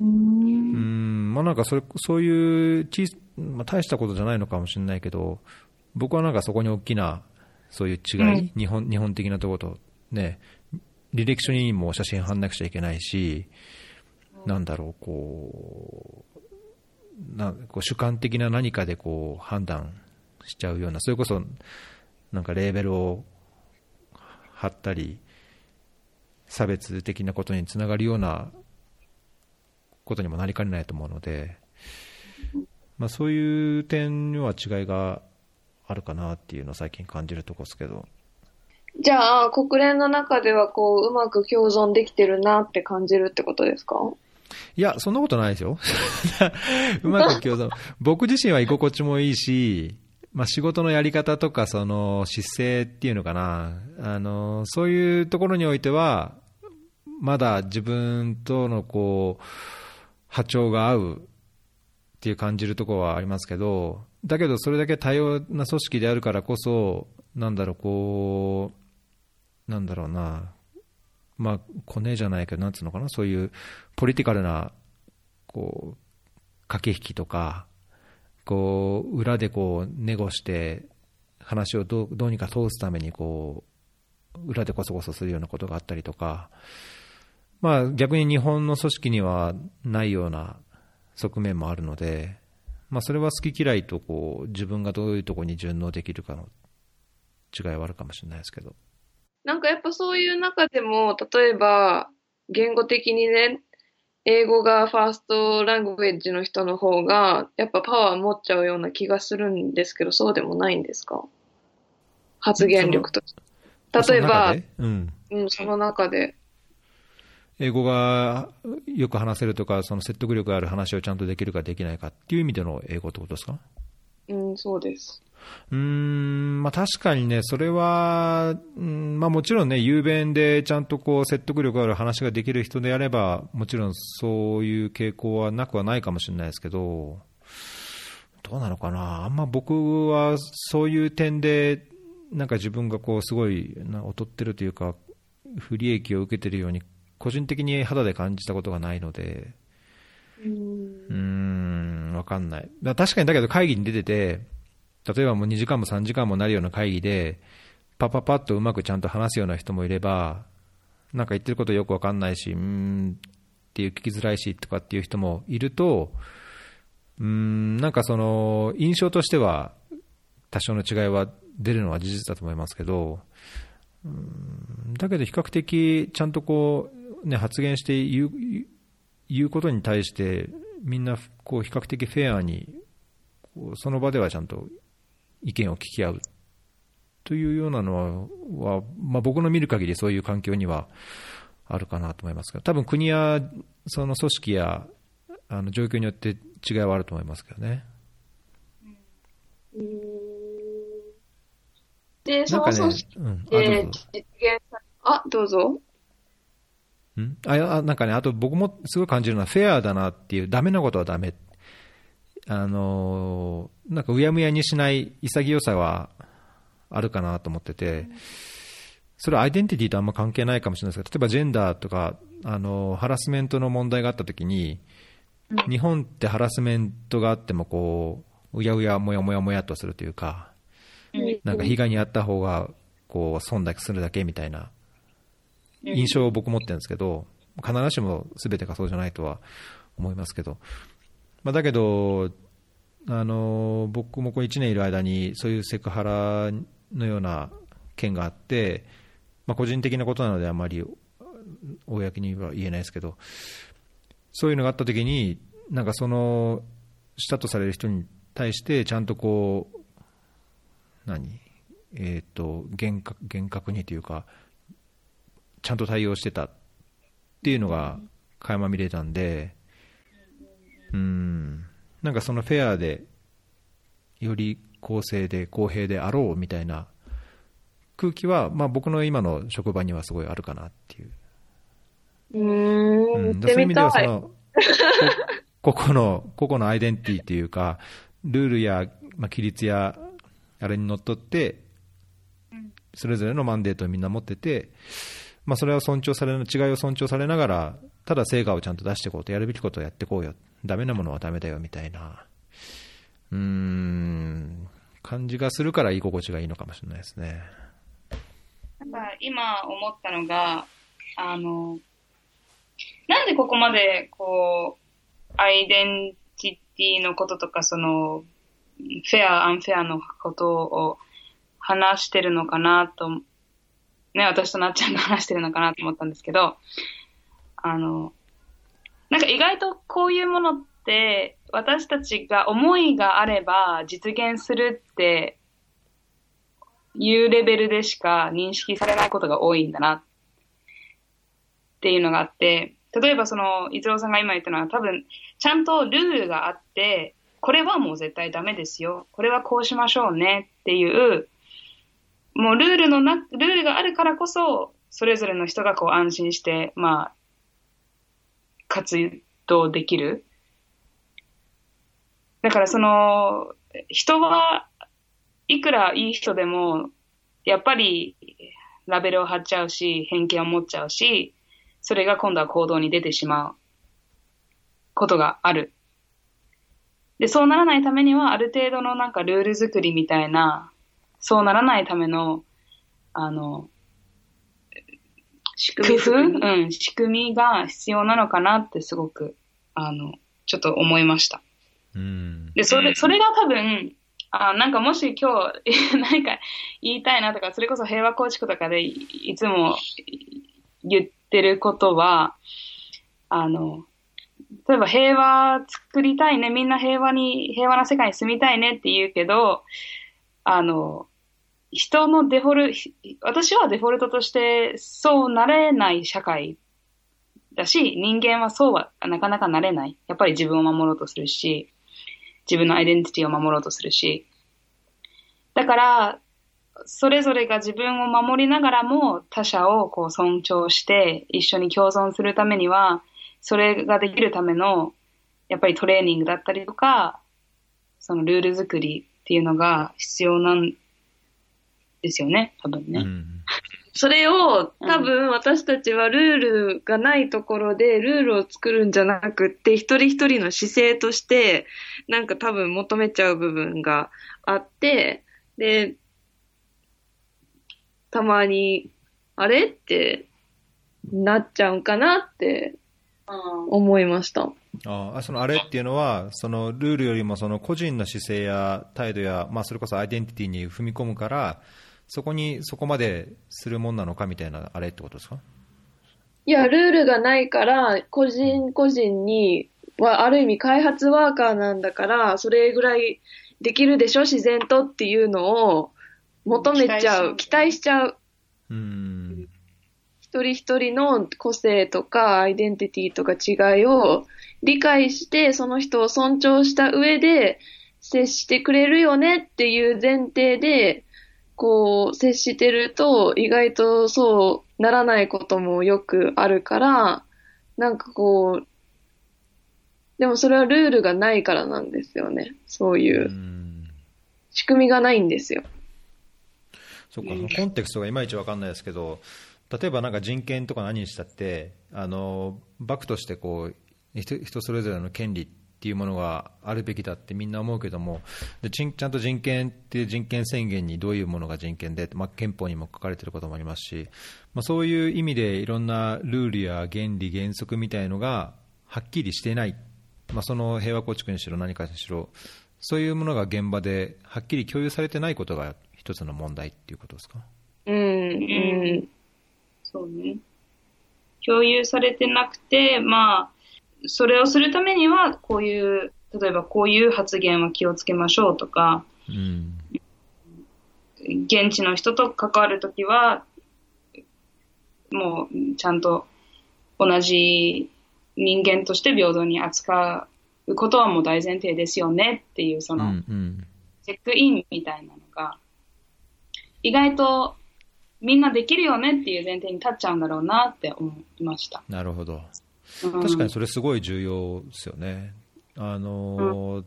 うんまあ、なんかそれそういう小さ、まあ、大したことじゃないのかもしれないけど、僕はなんかそこに大きなそういう違い、うん日本日本的なところと、ね、履歴書にも写真貼んなくちゃいけないし、なんだろう、こう、なこう主観的な何かでこう判断しちゃうような、それこそなんかレーベルを貼ったり、差別的なことにつながるようなことにもなりかねないと思うので、まあ、そういう点には違いがあるかなっていうのを最近感じるところですけど、じゃあ、国連の中ではこう、うまく共存できてるなって感じるってことですか？いや、そんなことないですよ。[LAUGHS] うまく共存。僕自身は居心地もいいし、まあ、仕事のやり方とか、その姿勢っていうのかな、あのそういうところにおいては、まだ自分とのこう波長が合うっていう感じるとこはありますけど、だけどそれだけ多様な組織であるからこそ、なんだろう、こう、なんだろうな、まあ、コネじゃないけど、なんつうのかな、そういうポリティカルな、こう、駆け引きとか、こう、裏でこう、ネゴして、話をどうどうにか通すために、こう、裏でこそこそするようなことがあったりとか、まあ、逆に日本の組織にはないような側面もあるので、まあ、それは好き嫌いとこう自分がどういうところに順応できるかの違いはあるかもしれないですけど。なんかやっぱそういう中でも、例えば、言語的にね、英語がファーストラングエッジの人の方が、やっぱパワー持っちゃうような気がするんですけど、そうでもないんですか？発言力と。例えばうん、うん、その中で。英語がよく話せるとか、その説得力がある話をちゃんとできるかできないかっていう意味での英語ってことですか？うん、そうです。うーん、まあ確かにね、それは、うんまあもちろんね、雄弁でちゃんとこう説得力ある話ができる人であれば、もちろんそういう傾向はなくはないかもしれないですけど、どうなのかな、あんま僕はそういう点で、なんか自分がこうすごいな劣ってるというか、不利益を受けてるように、個人的に肌で感じたことがないので、うーん、わかんない。だ確かにだけど会議に出てて、例えばもう2時間も3時間もなるような会議で、パパパッとうまくちゃんと話すような人もいれば、なんか言ってることよくわかんないし、うーんっていう聞きづらいしとかっていう人もいると、うーん、なんかその、印象としては多少の違いは出るのは事実だと思いますけど、うーんだけど比較的ちゃんとこう、ね、発言して言う、言うことに対して、みんなこう比較的フェアに、その場ではちゃんと意見を聞き合うというようなのは、はまあ、僕の見る限りそういう環境にはあるかなと思いますけど、多分国やその組織やあの状況によって違いはあると思いますけどね。うんで、その組織、うん、あどうでぞ実現さあ、どうぞ。ん？あいやあなんかね、あと僕もすごい感じるのは、フェアだなっていう、ダメなことはダメ、あのーなんかうやむやにしない潔さはあるかなと思ってて、それはアイデンティティとあんま関係ないかもしれないですけど、例えばジェンダーとか、あのーハラスメントの問題があったときに、日本ってハラスメントがあってもこう、うやうや、もやもやもやっとするというか、なんか被害に遭った方がこう損だけするだけみたいな印象を僕持ってるんですけど、必ずしも全てがそうじゃないとは思いますけど、まあ、だけど、あの僕もこう1年いる間にそういうセクハラのような件があって、まあ、個人的なことなのであまり公には言えないですけど、そういうのがあったときに、なんかそのしたとされる人に対して、ちゃんとこう、何、えっ、と厳格、厳格にというか、ちゃんと対応してたっていうのが垣間見れたんで、うん、なんかそのフェアで、より公正で公平であろうみたいな空気は、まあ、僕の今の職場にはすごいあるかなっていう。うーん、そういう意味。ではその、こ [LAUGHS] 個々の、個々のアイデンティティっていうか、ルールや、まあ、規律や、あれにのっとって、それぞれのマンデートをみんな持ってて、まあ、それを尊重され、違いを尊重されながら、ただ成果をちゃんと出していこうと、やるべきことをやっていこうよ、ダメなものはダメだよみたいな、うーん、感じがするから居心地がいいのかもしれないですね。なんか今思ったのが、あの、なんでここまで、こう、アイデンティティのこととか、その、フェア、アンフェアのことを話してるのかなと、ね、私となっちゃんが話してるのかなと思ったんですけど、あの、なんか意外とこういうものって、私たちが思いがあれば実現するっていうレベルでしか認識されないことが多いんだなっていうのがあって、例えばその、伊藤さんが今言ったのは多分、ちゃんとルールがあって、これはもう絶対ダメですよ。これはこうしましょうねっていう、もうルールのな、ルールがあるからこそ、それぞれの人がこう安心して、まあ、活動できる。だからその、人はいくらいい人でも、やっぱりラベルを貼っちゃうし、偏見を持っちゃうし、それが今度は行動に出てしまうことがある。で、そうならないためには、ある程度のなんかルール作りみたいな、そうならないための、あの、仕工夫？組みうん、仕組みが必要なのかなってすごく、あの、ちょっと思いました。うん。で、それ、それが多分、あなんかもし今日、[LAUGHS] なんか言いたいなとか、それこそ平和構築とかでいいつも言ってることは、あの、例えば平和作りたいね、みんな平和に、平和な世界に住みたいねって言うけど、あの、人のデフォル、ひ私はデフォルトとしてそうなれない社会だし、人間はそうはなかなかなれない。やっぱり自分を守ろうとするし、自分のアイデンティティを守ろうとするし。だから、それぞれが自分を守りながらも他者をこう尊重して一緒に共存するためには、それができるための、やっぱりトレーニングだったりとか、そのルール作りっていうのが必要なんですよね、多分ね。うんそれを多分私たちはルールがないところでルールを作るんじゃなくって一人一人の姿勢としてなんか多分求めちゃう部分があってでたまにあれってなっちゃうんかなって思いました。ああそのあれっていうのは、そのルールよりもその個人の姿勢や態度や、まあ、それこそアイデンティティに踏み込むから、そこにそこまでするもんなのかみたいなあれってことですか？いや、ルールがないから、個人個人には、ある意味開発ワーカーなんだから、それぐらいできるでしょ、自然とっていうのを求めちゃう、期待しちゃう。うん。一人一人の個性とかアイデンティティとか違いを理解して、その人を尊重した上で接してくれるよねっていう前提で、こう接してると意外とそうならないこともよくあるから、なんかこう、でもそれはルールがないからなんですよね。そういう仕組みがないんですよ。そっか、そのコンテクストがいまいち分かんないですけど、例えばなんか人権とか何にしたって、あのバクとしてこう人それぞれの権利ってていうものがあるべきだってみんな思うけども、でちちゃんと人権っていう人権宣言にどういうものが人権で、まあ、憲法にも書かれていることもありますし、まあ、そういう意味でいろんなルールや原理、原則みたいのがはっきりしていない、まあ、その平和構築にしろ何かにしろ、そういうものが現場ではっきり共有されてないことが一つの問題っていうことですか？うん、うん。そうね。共有されてなくて、まあ、それをするためには、こういう、例えばこういう発言は気をつけましょうとか、うん現地の人と関わるときは、もうちゃんと同じ人間として平等に扱うことはもう大前提ですよねっていう、その、うんうんチェックインみたいなのが、意外とみんなできるよねっていう前提に立っちゃうんだろうなって思いました。なるほど。うん。確かにそれすごい重要ですよね。あのー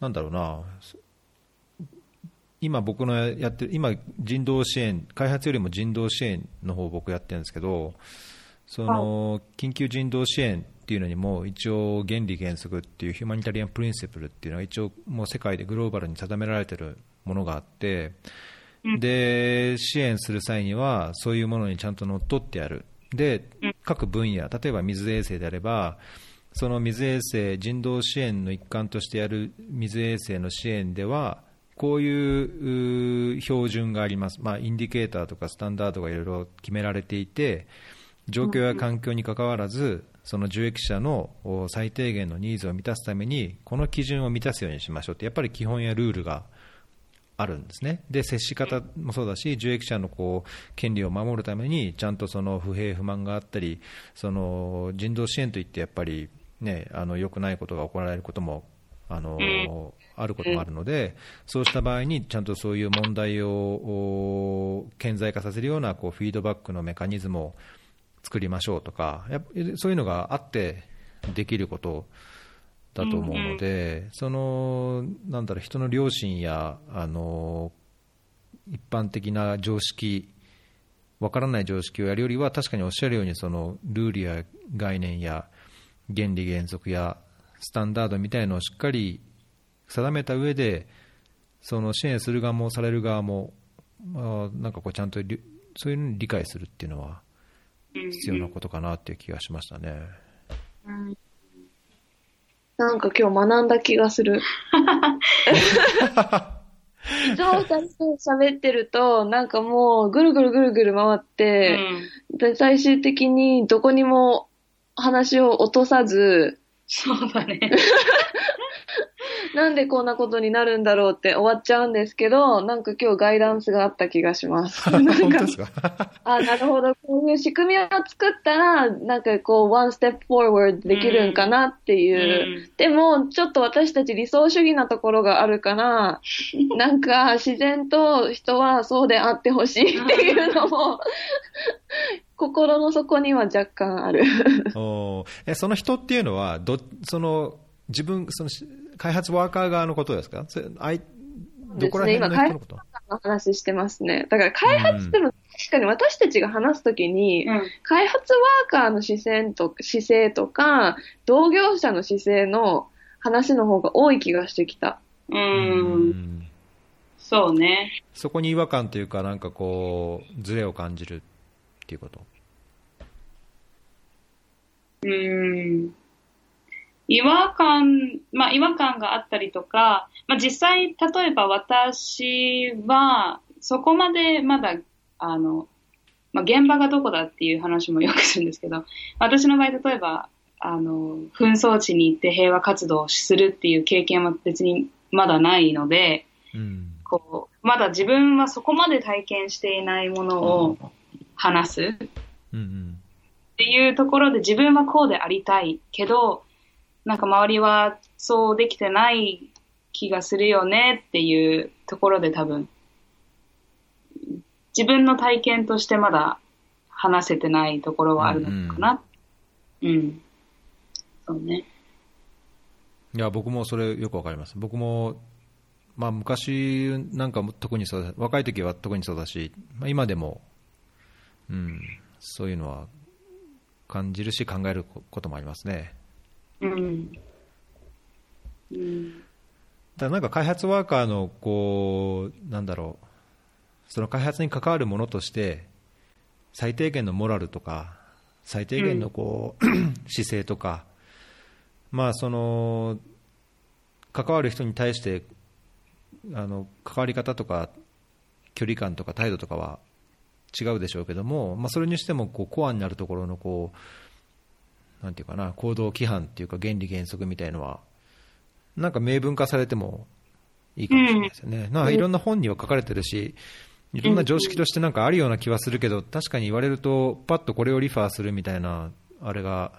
なんだろうな、今僕のやってる、今人道支援、開発よりも人道支援の方を僕やってるんですけど、その、緊急人道支援っていうのにも一応原理原則っていうヒューマニタリアンプリンシプルっていうのが一応もう世界でグローバルに定められてるものがあって、で支援する際にはそういうものにちゃんとのっとってやるで各分野例えば水衛生であればその水衛生人道支援の一環としてやる水衛生の支援ではこういうう標準があります、まあ、インディケーターとかスタンダードがいろいろ決められていて状況や環境にかかわらずその受益者のお最低限のニーズを満たすためにこの基準を満たすようにしましょうってやっぱり基本やルールがあるんですね、で接し方もそうだし、受益者のこう権利を守るために、ちゃんとその不平不満があったり、その人道支援といって、やっぱり、ね、あの良くないことが行われることもあのあることもあるので、そうした場合に、ちゃんとそういう問題を顕在化させるようなこうフィードバックのメカニズムを作りましょうとか、やっぱそういうのがあってできることだと思うので、そのなんだろう人の良心やあの一般的な常識、わからない常識をやるよりは、確かにおっしゃるように、そのルールや概念や原理原則やスタンダードみたいのをしっかり定めた上で、その支援する側もされる側も、あなんかこうちゃんとそういうのに理解するっていうのは必要なことかなっていう気がしましたね。なんか今日学んだ気がする。いつも二人と喋ってると、なんかもうぐるぐるぐるぐる回って、で最終的にどこにも話を落とさず、そうだね。なんでこんなことになるんだろうって終わっちゃうんですけど、なんか今日ガイダンスがあった気がします。[LAUGHS] なんか本当ですか？あ、なるほど。こういう仕組みを作ったら、なんかこう、one step forward できるんかなっていう。でも、ちょっと私たち理想主義なところがあるから、[LAUGHS] なんか自然と人はそうであってほしいっていうのも、[LAUGHS] 心の底には若干ある。おーえその人っていうのはどその自分そのし開発ワーカー側のことですか？それあいどこら辺の人のこと、の話してますね。だから開発でも、確かに私たちが話すときに、うん。開発ワーカーの視線と姿勢とか、同業者の姿勢の話の方が多い気がしてきた。う。うんんそうね。そこに違和感というか、なんかこう、ズレを感じるっていうこと？うん。違和感、まあ違和感があったりとか、まあ実際、例えば私は、そこまでまだ、あの、まあ現場がどこだっていう話もよくするんですけど、私の場合、例えば、あの、紛争地に行って平和活動をするっていう経験は別にまだないので、うん。こう、まだ自分はそこまで体験していないものを話す。っうん。ていうところで自分はこうでありたいけど、なんか周りはそうできてない気がするよねっていうところで多分、自分の体験としてまだ話せてないところはあるのかな。うん、そうね。いや僕もそれよくわかります、僕も、まあ、昔なんかも特にそうだ若い時は特にそうだし、まあ、今でも、うん、そういうのは感じるし、考えることもありますね。うん。うん。ただなんか開発ワーカーのこうなんだろうその開発に関わるものとして最低限のモラルとか最低限のこう、[CLEARS THROAT] 姿勢とかまあその関わる人に対してあの関わり方とか距離感とか態度とかは違うでしょうけども、まあ、それにしてもこうコアになるところのこうなんていうかな行動規範っていうか原理原則みたいのはなんか明文化されてもいいかもしれないですよね。なんかいろんな本には書かれてるし、いろんな常識としてなんかあるような気はするけど、確かに言われると、パッとこれをリファーするみたいな、あれが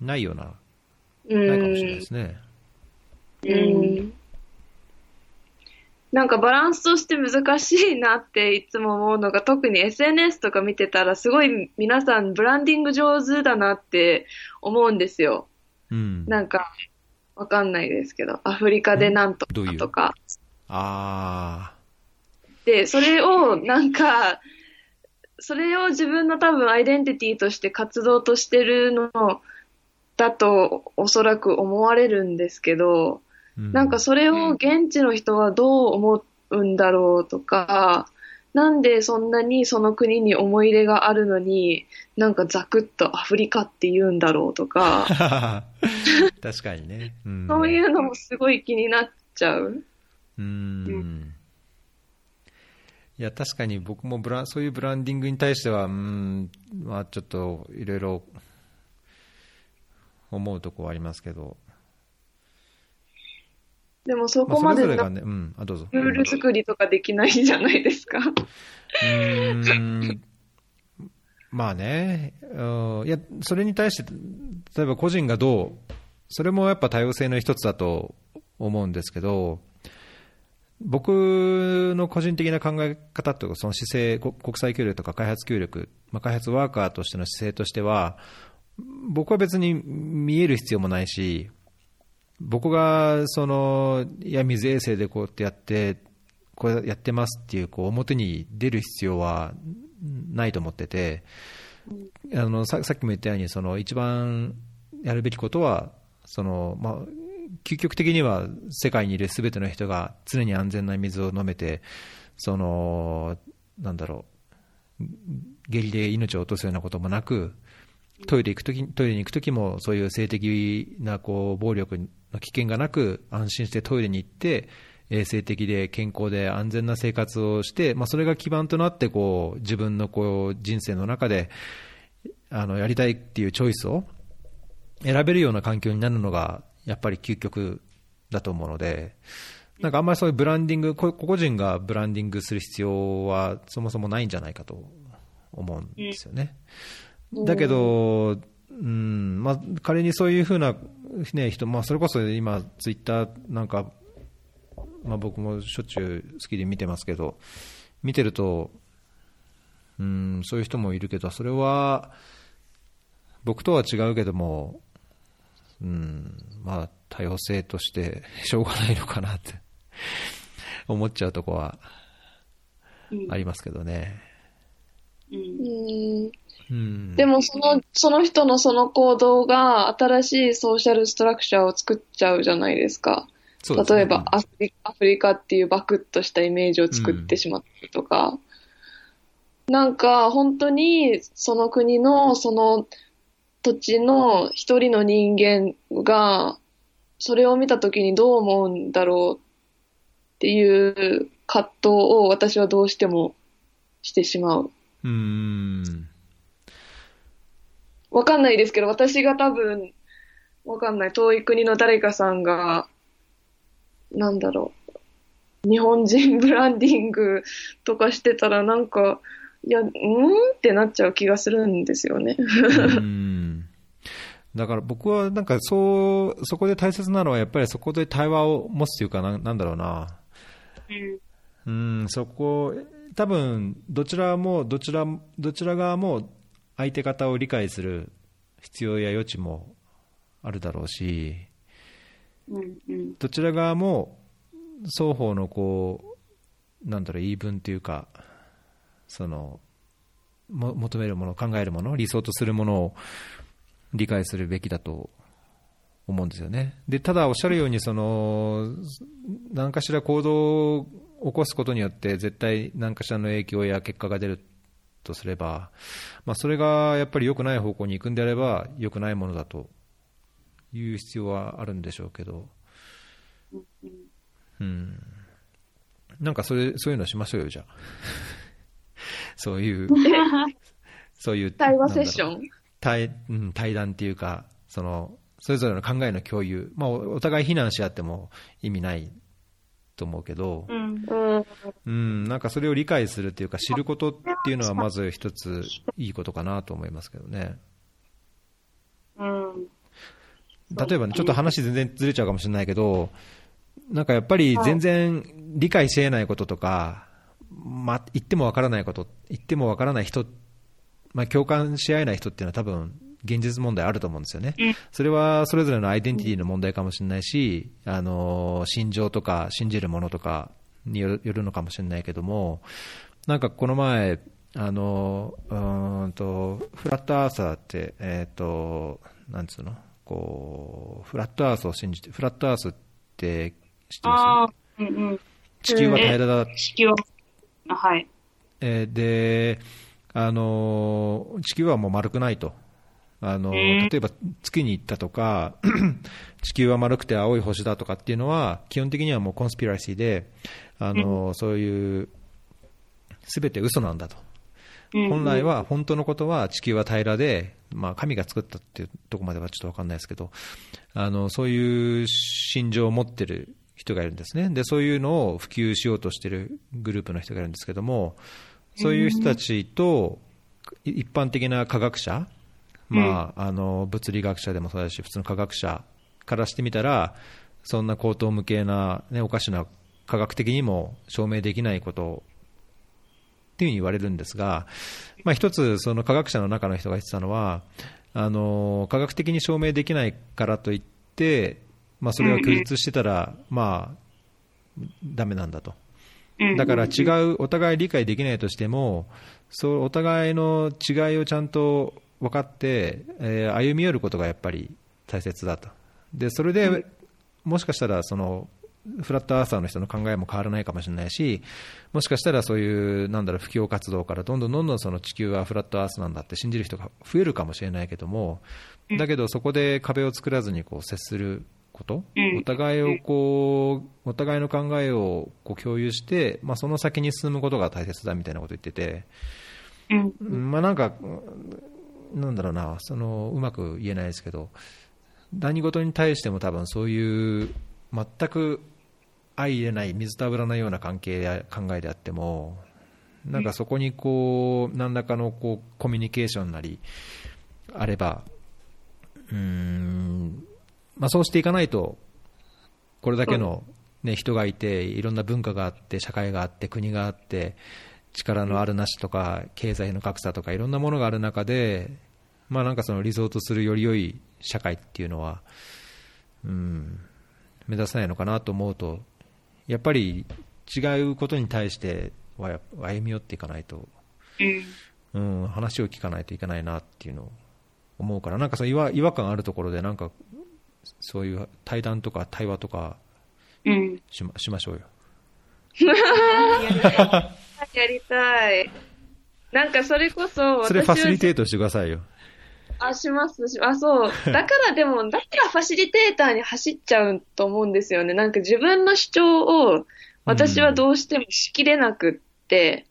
ないような、うないかもしれないんで。すね。うん。なんかバランスとして難しいなっていつも思うのが、特に SNS とか見てたらすごい皆さんブランディング上手だなって思うんですよ。うん。なんか、わかんないですけど、アフリカでなんとどういう？かとか。あで、それをなんか、それを自分の多分アイデンティティとして活動としてるのだとおそらく思われるんですけど、なんかそれを現地の人はどう思うんだろうとか、なんでそんなにその国に思い入れがあるのに、なんかザクッとアフリカって言うんだろうとか、[LAUGHS] 確かにね。うん、そういうのもすごい気になっちゃう。うん。いや、確かに僕もブラそういうブランディングに対しては、うん、まあちょっといろいろ思うとこはありますけど、でもそこまで。ルール作りとかできないじゃないですか。まあね、うんいや、それに対して、例えば個人がどう、それもやっぱ多様性の一つだと思うんですけど、僕の個人的な考え方というか、その姿勢、こ国際協力とか開発協力、まあ、開発ワーカーとしての姿勢としては、僕は別に見える必要もないし、僕がそのいや水衛星でこうやってやって、これやってますっていうこう表に出る必要はないと思ってて、あのさっきも言ったようにその一番やるべきことはその、まあ、究極的には世界にいるすべての人が常に安全な水を飲めてそのなんだろう下痢で命を落とすようなこともなくトイレ行くときトイレに行くときもそういう性的なこう暴力危険がなく安心してトイレに行って衛生的で健康で安全な生活をして、まあ、それが基盤となってこう自分のこう人生の中であのやりたいっていうチョイスを選べるような環境になるのがやっぱり究極だと思うので、なんかあんまりそういうブランディング、こ個々人がブランディングする必要はそもそもないんじゃないかと思うんですよね。だけど、うんまあ、仮にそういうふうな、ね、人、まあ、それこそ今、ツイッターなんか、まあ、僕もしょっちゅう好きで見てますけど、見てると、うん、そういう人もいるけど、それは僕とは違うけども、うん、まあ、多様性として [LAUGHS] しょうがないのかなって [LAUGHS] 思っちゃうとこはありますけどね。うんうんうん、でもその、その人のその行動が新しいソーシャルストラクチャーを作っちゃうじゃないですか。すね例えばアフリアフリカっていうバクッとしたイメージを作ってしまったりとか、なんか本当にその国のその土地の一人の人間がそれを見た時にどう思うんだろうっていう葛藤を私はどうしてもしてしまう。うーん。わかんないですけど、私が多分、わかんない。遠い国の誰かさんが、なんだろう。日本人ブランディングとかしてたらなんか、いや、うーんってなっちゃう気がするんですよね。うんだから僕はなんかそう、そこで大切なのはやっぱりそこで対話を持つというかな、なんだろうな。うん、そこ、多分どちらも、どちら、どちら側も相手方を理解する必要や余地もあるだろうし、どちら側も双方のこう、なんだろう、言い分というか、その、も求めるもの、考えるもの、理想とするものを理解するべきだと思うんですよね。で、ただおっしゃるように、その、何かしら行動を起こすことによって、絶対何かしらの影響や結果が出るとすれば、まあ、それがやっぱり良くない方向に行くんであれば、良くないものだという必要はあるんでしょうけど、うん。なんかそれ、そういうのしましょうよ、じゃあ。[LAUGHS] そういう、そういう。対話セッシン？ョン。対,、うん、対談っていうか、その、それぞれの考えの共有。まあ、おお互い非難し合っても意味ないと思うけど、うんうん。うん、なんかそれを理解するっていうか、知ることっていうのはまず一ついいことかなと思いますけどね。うん例えばね、ちょっと話全然ずれちゃうかもしれないけど、なんかやっぱり全然理解し得ないこととか、ま、言ってもわからないこと、言ってもわからない人、まあ、共感し合えない人っていうのは多分現実問題あると思うんですよね。それはそれぞれのアイデンティティの問題かもしれないし、あの、心情とか信じるものとかによるのかもしれないけども、なんかこの前、あの、うんと、フラットアーサーって、えっ、ー、と、なんつうの？こう、フラットアースを信じて、フラットアースって知ってます？うんうん、地球は平らだ。地球は、はい。えー、で、あの、地球はもう丸くないと。あの、例えば月に行ったとか、[CLEARS THROAT] 地球は丸くて青い星だとかっていうのは、基本的にはもうコンスピラシーで、あの、そういう、すべて嘘なんだと。本来は、本当のことは地球は平らで、まあ、神が作ったっていうところまではちょっと分かんないですけど、あのそういう心情を持ってる人がいるんですね。で、そういうのを普及しようとしているグループの人がいるんですけども、そういう人たちと一般的な科学者、まあ、あの物理学者でもそうだし、普通の科学者からしてみたら、そんな高等無形な、ね、おかしな科学的にも証明できないことっていうふうに言われるんですが、まあ、一つ、その科学者の中の人が言ってたのは、あの科学的に証明できないからといって、まあ、それは拒絶してたら、まあ、だめなんだと。だから違う、お互い理解できないとしても、そうお互いの違いをちゃんと分かって、えー、歩み寄ることがやっぱり大切だと。でそれで、もしかしたらそのフラットアーサーの人の考えも変わらないかもしれないし、もしかしたらそういう、なんだろう、布教活動からどんどんどんどんその地球はフラットアースなんだって信じる人が増えるかもしれないけども、だけどそこで壁を作らずにこう接すること、お互いをこう、お互いの考えをこう共有して、まあ、その先に進むことが大切だみたいなこと言ってて、まあなんか、なんだろうな、そのうまく言えないですけど、何事に対しても多分そういう全く相入れない水と油のような関係や考えであってもなんかそこにこう何らかのこうコミュニケーションなりあればうん、まあ、そうしていかないとこれだけの、ね、人がいていろんな文化があって社会があって国があって力のあるなしとか経済の格差とかいろんなものがある中で、まあ、なんかそのリゾートするより良い社会っていうのは、うん、目指せないのかなと思うとやっぱり違うことに対しては歩み寄っていかないと、うん、話を聞かないといけないなっていうのを思うから、なんかその違和違和感あるところで、なんかそういう対談とか対話とかしま,、しましょうよ。[LAUGHS] やりたい。なんかそれこそ、それファシリテートしてくださいよ。あ、しますし、あ、そう。[LAUGHS] だからでも、だからファシリテーターに走っちゃうと思うんですよね。なんか自分の主張を私はどうしてもしきれなくって、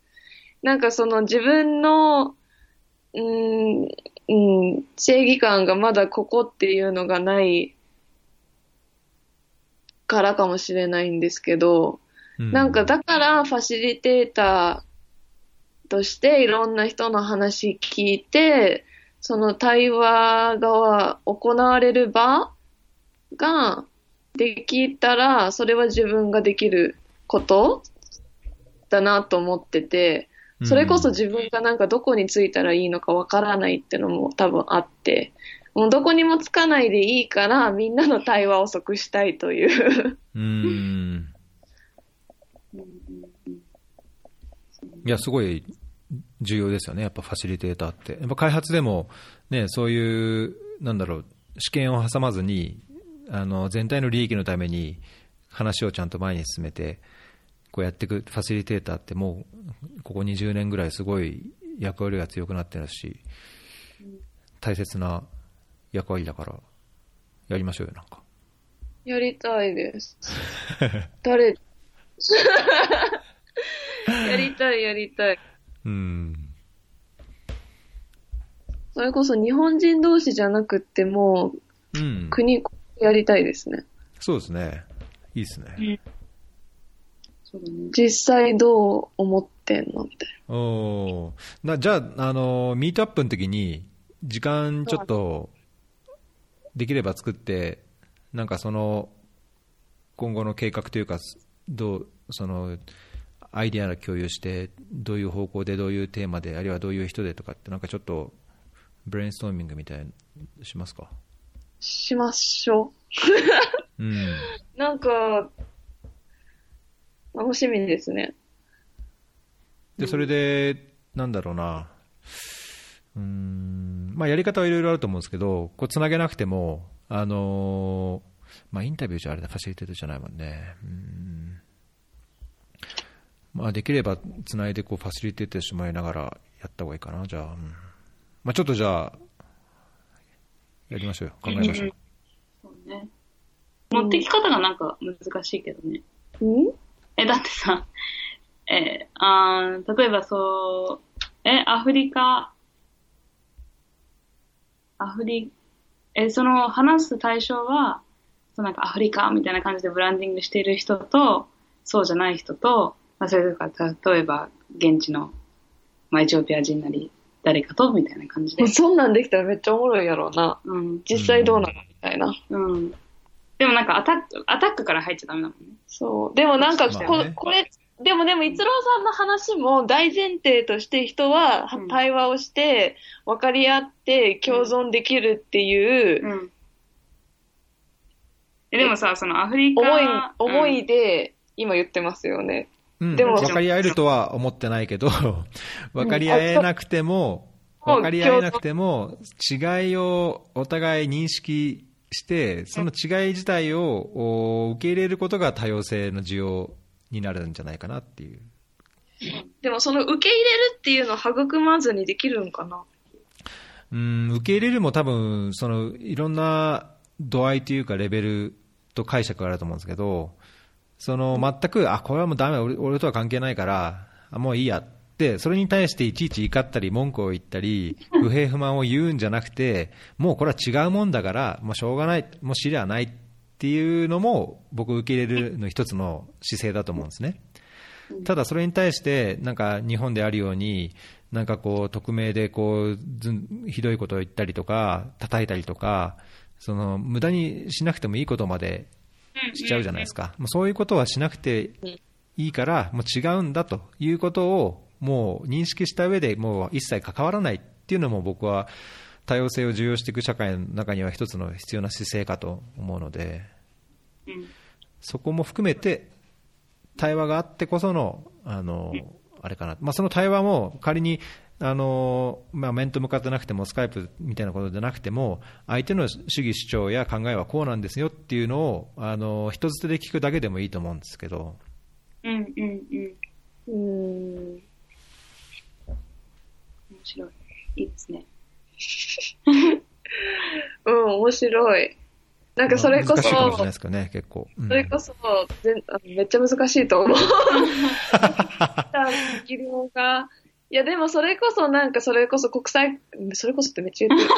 うん、なんかその自分の、うん、うん、正義感がまだここっていうのがないからかもしれないんですけど、うん、なんかだからファシリテーターとしていろんな人の話聞いて、その対話が行われる場ができたら、それは自分ができることだなと思ってて、それこそ自分がなんかどこについたらいいのかわからないってのも多分あって、もうどこにもつかないでいいから、みんなの対話を即したいという。うん。いや、すごい重要ですよね、やっぱファシリテーターって。やっぱ開発でも、ね、そういう、なんだろう、試験を挟まずに、あの全体の利益のために話をちゃんと前に進めて、こうやっていくファシリテーターってもう、ここ20年ぐらいすごい役割が強くなってるし、大切な役割だから、やりましょうよ、なんか。やりたいです。[LAUGHS] 誰？[LAUGHS] やりたい、やりたい。うん。それこそ日本人同士じゃなくても、うん、国やりたいですね。そうですね。いいですね。そうだね実際どう思ってんのみたいな。おなじゃあ、あの、ミートアップの時に、時間ちょっと、できれば作って、なんかその、今後の計画というか、どうそのアイデアの共有して、どういう方向で、どういうテーマで、あるいはどういう人でとかって、なんかちょっとブレインストーミングみたいにしますか？しましょう。うん、[LAUGHS] なんか、楽しみですね。で、それで、なんだろうな、うん、まあ、やり方はいろいろあると思うんですけど、こう、つなげなくても、あのー、まあ、インタビューじゃあれだ、ファシリテートじゃないもんね。うんまあ、できればつないでこうファシリテートしてもらいながらやった方がいいかな、じゃあ。うんまあ、ちょっとじゃあ、やりましょうよ。考えましょう。そうね。持ってき方がなんか難しいけどね。うん？え、だってさ、えあ例えばそう、え、アフリカ、アフリ、え、その話す対象は、そうなんかアフリカみたいな感じでブランディングしている人と、そうじゃない人と、まあ、それとか、例えば、現地の、まあ、エチオピア人なり、誰かと、みたいな感じで。[LAUGHS] そんなんできたらめっちゃおもろいやろうな。うん。実際どうなのみたいな。うん。でもなんかアタック、アタックから入っちゃダメだもんね。そう。でもなんかこ、ね、これ、でもでも、逸郎さんの話も大前提として人は対話をして、分かり合って共存できるっていう、うん、えでもさ、そのアフリカ。思い、思いで今言ってますよね。うん、でも、分かり合えるとは思ってないけど、分かり合えなくても、分かり合えなくても、違いをお互い認識して、その違い自体を受け入れることが多様性の需要になるんじゃないかなっていう。でもその受け入れるっていうのを育まずにできるんかな？うん、受け入れるも多分、そのいろんな度合いというかレベルと解釈があると思うんですけど、その全く、あ、これはもうだめ俺、とは関係ないから、あもういいやって、それに対していちいち怒ったり文句を言ったり、不平不満を言うんじゃなくて、もうこれは違うもんだから、もうしょうがない、もう知りゃないっていうのも、僕受け入れるの一つの姿勢だと思うんですね。ただそれに対して、なんか日本であるように、なんかこう、匿名でこう、ひどいことを言ったりとか、叩いたりとか、その無駄にしなくてもいいことまでしちゃうじゃないですか、もうそういうことはしなくていいから、もう違うんだということをもう認識した上でもう一切関わらないっていうのも僕は多様性を重要していく社会の中には一つの必要な姿勢かと思うので、そこも含めて対話があってこその、あの、あれかな、まあ、その対話も仮にあのまあ、面と向かってなくても、スカイプみたいなことでなくても、相手の主義主張や考えはこうなんですよっていうのを、あの人づてで聞くだけでもいいと思うんですけど。うんうんうん。うん。面白い。いいですね。[LAUGHS] うん、面白い。なんかそれこそ、それこそ、めっちゃ難しいと思う。[LAUGHS] [LAUGHS] 議論がいや、でもそれこそなんかそれこそ国際、それこそってめっちゃ言ってる。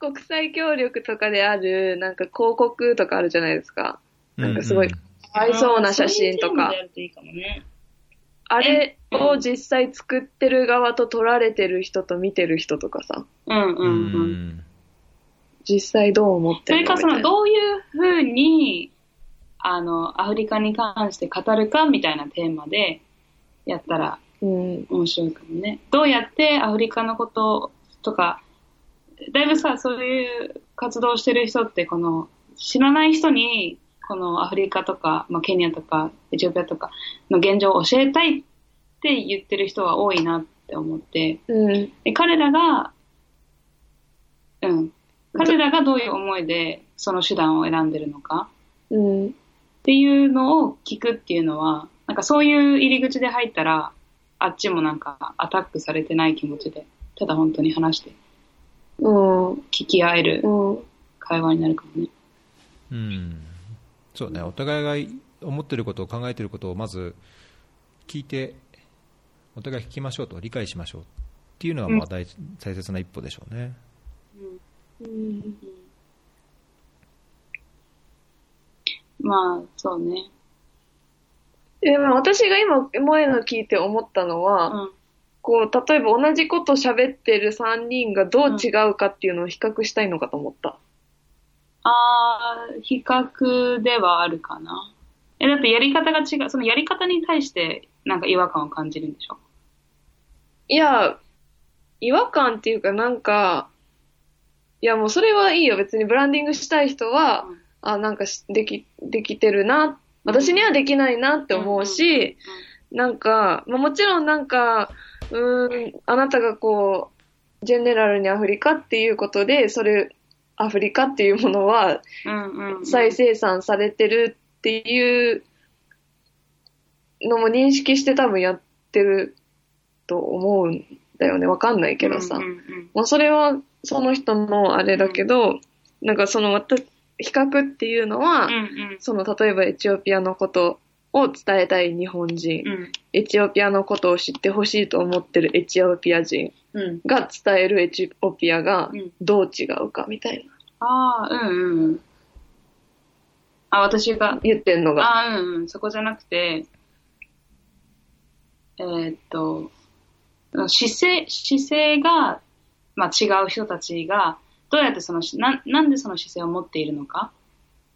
[LAUGHS] 国際協力とかである、なんか広告とかあるじゃないですか。なんかすごい、かわいそうな写真とか。あれを実際作ってる側と撮られてる人と見てる人とかさ。うんうんうん。実際どう思ってるの？それかその、どういうふうに、あの、アフリカに関して語るかみたいなテーマでやったらうん、面白いかもね。どうやってアフリカのこととか、だいぶさ、そういう活動してる人って、この、知らない人に、このアフリカとか、まあ、ケニアとか、エチオピアとかの現状を教えたいって言ってる人は多いなって思って、うん、で彼らが、うん、彼らがどういう思いでその手段を選んでるのか、うん、っていうのを聞くっていうのは、なんかそういう入り口で入ったら、あっちもなんかアタックされてない気持ちで、ただ本当に話して、うん、聞き合える会話になるかもね。うん。そうね、お互いが思ってることを考えてることをまず聞いて、お互い聞きましょうと、理解しましょうっていうのがまあ大,、大切な一歩でしょうね。うん。うん、まあ、そうね。でも私が今、前の聞いて思ったのは、うん、こう、例えば同じこと喋ってる3人がどう違うかっていうのを比較したいのかと思った。あー、比較ではあるかな。え、だってやり方が違う。そのやり方に対してなんか違和感を感じるんでしょ？いや、違和感っていうかなんか、いやもうそれはいいよ。別にブランディングしたい人は、うんあ、なんかしでき、できてるな。私にはできないなって思うし、なんか、まあ、もちろんなんか、うーん、あなたがこう、ジェネラルにアフリカっていうことで、それ、アフリカっていうものは。再生産されてるっていうのも認識して多分やってると思うんだよね。わかんないけどさ。もうそれはその人のあれだけど、なんかそのまた比較っていうのは、うんうんその例えばエチオピアのことを伝えたい日本人、うんエチオピアのことを知ってほしいと思ってるエチオピア人うん。が伝えるエチオピアがうんどう違うかみたいなああ、うんうん。あ、私が、言ってんのが。ああ、うんうん。そこじゃなくて、えーっと、姿勢、姿勢が、まあ、違う人たちが、どうやってそのし、な、なんでその姿勢を持っているのか？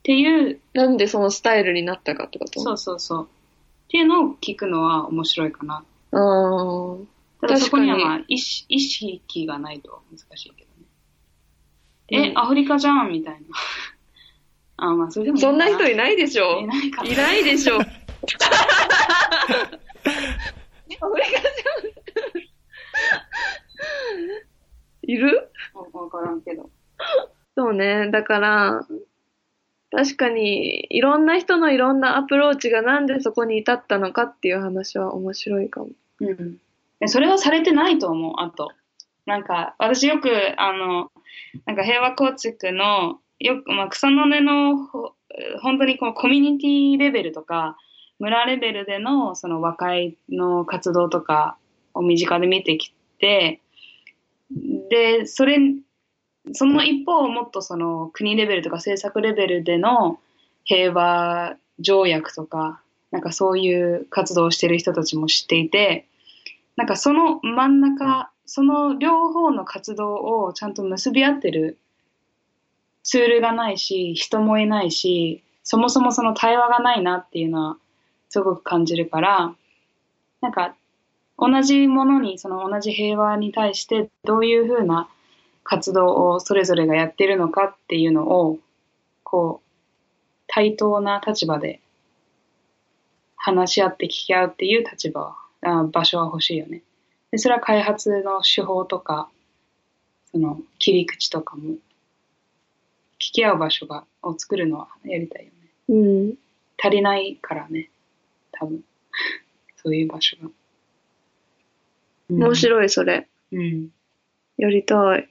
っていう、なんでそのスタイルになったかってこと？そうそうそう。っていうのを聞くのは面白いかな。あーただそこにはまあ意識意識がないと難しいけどね。え、うんアフリカじゃんみたいな。[LAUGHS] あ、まあそれでもそんな人いないでしょいないかな。いないでしょ。[LAUGHS] アフリカじゃん。いる？わからんけど。そうね。だから、確かに、いろんな人のいろんなアプローチがなんでそこに至ったのかっていう話は面白いかも。うん。でそれはされてないと思う、あと。なんか、私よく、あの、なんか平和構築の、よく、まあ、草の根の、ほ本当にこうコミュニティレベルとか、村レベルでのその和解の活動とかを身近で見てきて、で、それ、その一方を、もっとその国レベルとか政策レベルでの平和条約とか、なんかそういう活動をしてる人たちも知っていて、なんかその真ん中、その両方の活動をちゃんと結び合ってるツールがないし、人もいないし、そもそもその対話がないなっていうのはすごく感じるから、なんか同じものに、その同じ平和に対してどういうふうな活動をそれぞれがやってるのかっていうのを、こう、対等な立場で話し合って聞き合うっていう立場は、あ場所は欲しいよね。で、それは開発の手法とか、その切り口とかも、聞き合う場所が、を作るのはやりたいよね。うん。足りないからね、多分。[LAUGHS] そういう場所が。面白い、それ。い。うん。やりたい。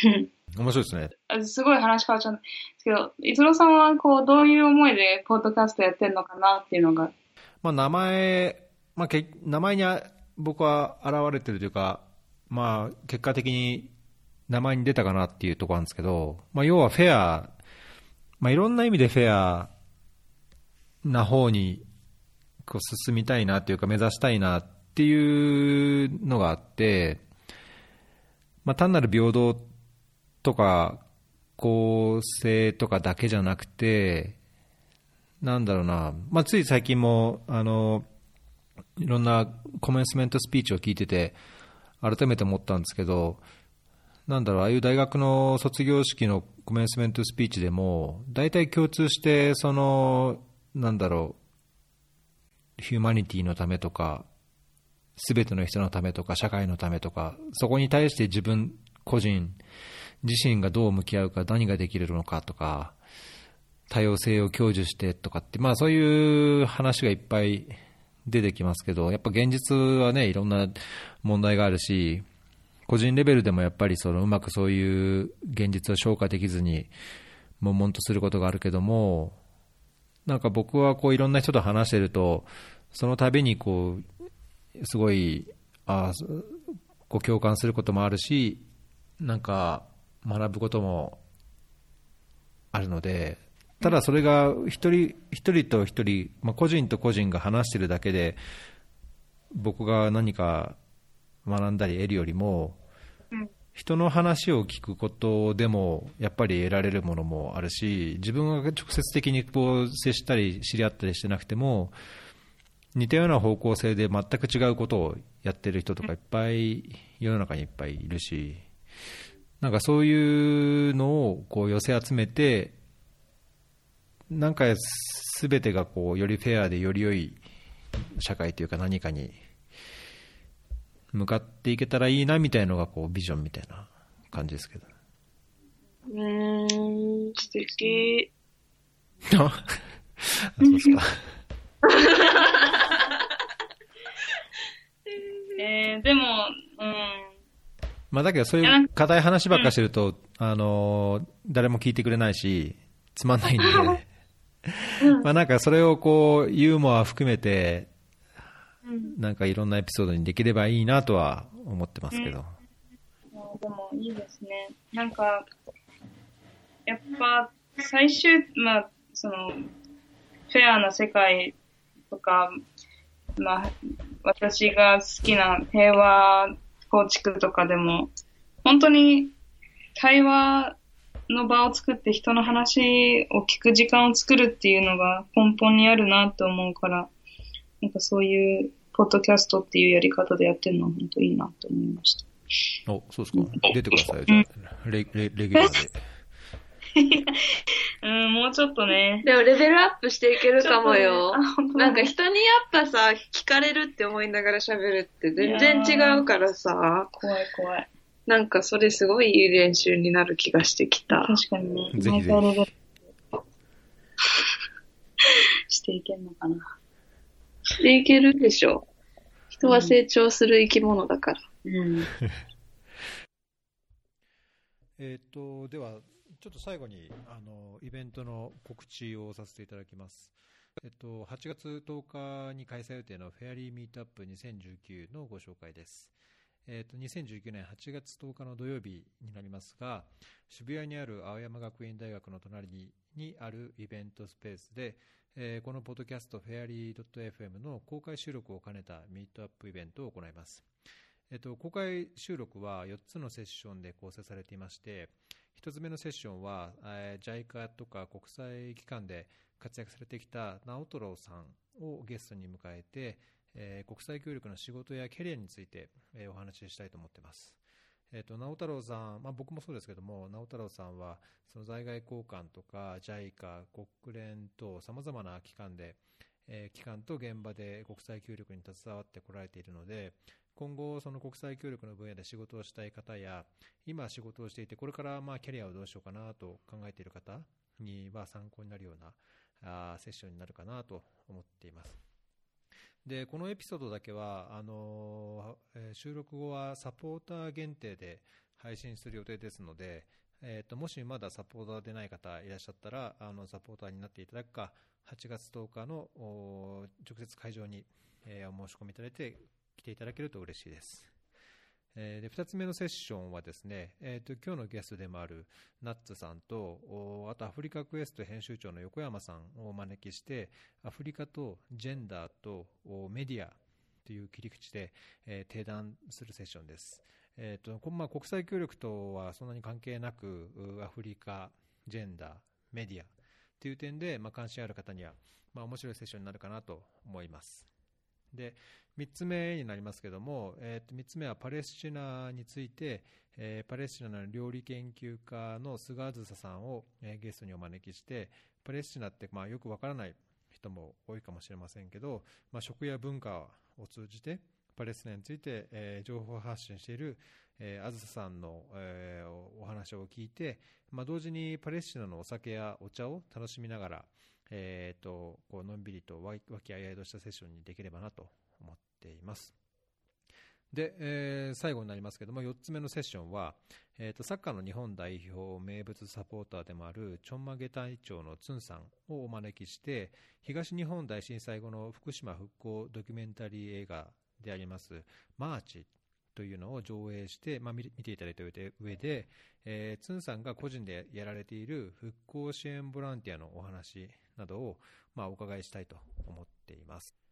[LAUGHS] 面白いですね。あすごい話変わっちゃうんですけど、逸郎さんはこう、どういう思いでポッドキャストやってんのかなっていうのが。まあ、名前、まあ、け名前にあ僕は現れてるというか、まあ、結果的に名前に出たかなっていうところなんですけど、まあ、要はフェア、まあ、いろんな意味でフェアな方にこう進みたいなっていうか、目指したいなっていうのがあって、まあ、単なる平等とか公正とかだけじゃなくて、なんだろうな、まあ、つい最近もあのいろんなコメンスメントスピーチを聞いてて、改めて思ったんですけど、なんだろう、ああいう大学の卒業式のコメンスメントスピーチでも、大体共通して、その、なんだろう、ヒューマニティのためとか、すべての人のためとか、社会のためとか、そこに対して自分個人自身がどう向き合うか、何ができるのかとか、多様性を享受してとかって、まあそういう話がいっぱい出てきますけど、やっぱ現実はね、いろんな問題があるし、個人レベルでもやっぱりそのうまくそういう現実を消化できずに、悶々とすることがあるけども、なんか僕はこういろんな人と話してると、その度にこう、すごい、あこう共感することもあるし、なんか学ぶこともあるので、ただそれが一人一人と一人、まあ、個人と個人が話してるだけで、僕が何か学んだり得るよりも、人の話を聞くことでもやっぱり得られるものもあるし自分が直接的にこう接したり知り合ったりしてなくても似たような方向性で全く違うことをやってる人とかいっぱい世の中にいっぱいいるしなんかそういうのをこう寄せ集めてなんか全てがこうよりフェアでより良い社会というか何かに向かっていけたらいいなみたいのがこうビジョンみたいな感じですけど。うーん、素敵。[LAUGHS] あそうですか。[LAUGHS] えー、でも、うん。まあだけどそういう硬い話ばっかしてると、あのー誰も聞いてくれないし、つまんないんで、[LAUGHS] まあなんかそれをこう、ユーモア含めて、なんかいろんなエピソードにできればいいなとは思ってますけど。あでもいいですね。なんか、やっぱ最終、まあ、その、フェアな世界とか、まあ、私が好きな平和構築とかでも、本当に対話の場を作って人の話を聞く時間を作るっていうのが根本にあるなと思うから、なんかそういうポッドキャストっていうやり方でやってるのは本当いいなと思いました。お、そうですか。出てくださいよ、じゃあ、レレレギュラーで。[LAUGHS] うん、もうちょっとね。でもレベルアップしていけるかもよ。あ本当だなんか人にやっぱさ、聞かれるって思いながら喋るって全然違うからさ、怖い怖い。なんかそれすごいいい練習になる気がしてきた。確かにね。ぜひぜひ毎回レベル [LAUGHS] していけんのかな。していけるでしょ。人は成長する生き物だから。うん。[LAUGHS] えっと、では、ちょっと最後に、あの、イベントの告知をさせていただきます。えっと、8月10日に開催予定のフェアリーミートアップ2019のご紹介です。えっと、2019年8月10日の土曜日になりますが、渋谷にある青山学院大学の隣にあるイベントスペースで、えーこのポッドキャストフェアリー .fm の公開収録を兼ねたミートアップイベントを行います。えっと、公開収録は4つのセッションで構成されていまして、1つ目のセッションは、えー JICA とか国際機関で活躍されてきた直太郎さんをゲストに迎えて、えー国際協力の仕事やキャリアについて、えーお話ししたいと思っています。えっと直太郎さん、まあ、僕もそうですけども、直太郎さんはその在外交換とか JICA、国連等さまざまな機関で、えー機関と現場で国際協力に携わってこられているので、今後、その国際協力の分野で仕事をしたい方や、今仕事をしていて、これからまあキャリアをどうしようかなと考えている方には参考になるようなあセッションになるかなと思っています。で、このエピソードだけは、あのーえ収録後はサポーター限定で配信する予定ですので、えーともしまだサポーターでない方いらっしゃったら、あのサポーターになっていただくか、8月10日の直接会場に、えーお申し込みいただいて来ていただけると嬉しいです。えで2つ目のセッションはですね、えー、と今日のゲストでもあるナッツさんとあとアフリカクエスト編集長の横山さんをお招きしてアフリカとジェンダーとメディアという切り口で、えー提談するセッションです。えーとまあ、国際協力とはそんなに関係なくアフリカ、ジェンダー、メディアという点で、まあ、関心ある方には、まあ、面白いセッションになるかなと思います。で3つ目になりますけども、えー、と3つ目はパレスチナについて、えーパレスチナの料理研究家の菅あずささんを、えーゲストにお招きしてパレスチナって、まあ、よくわからない人も多いかもしれませんけど、まあ、食や文化を通じてパレスチナについて、えー情報発信している、えーあずささんの、えーお話を聞いて、まあ、同時にパレスチナのお酒やお茶を楽しみながら、えー、とこうのんびりと和気あいあいとしたセッションにできればなと思ってています。で、えー最後になりますけども、4つ目のセッションは、えーとサッカーの日本代表名物サポーターでもあるちょんまげ隊長のツンさんをお招きして、東日本大震災後の福島復興ドキュメンタリー映画であります、マーチというのを上映して、まあ、見ていただいた上で、上でえーツンさんが個人でやられている復興支援ボランティアのお話などを、まあ、お伺いしたいと思っています。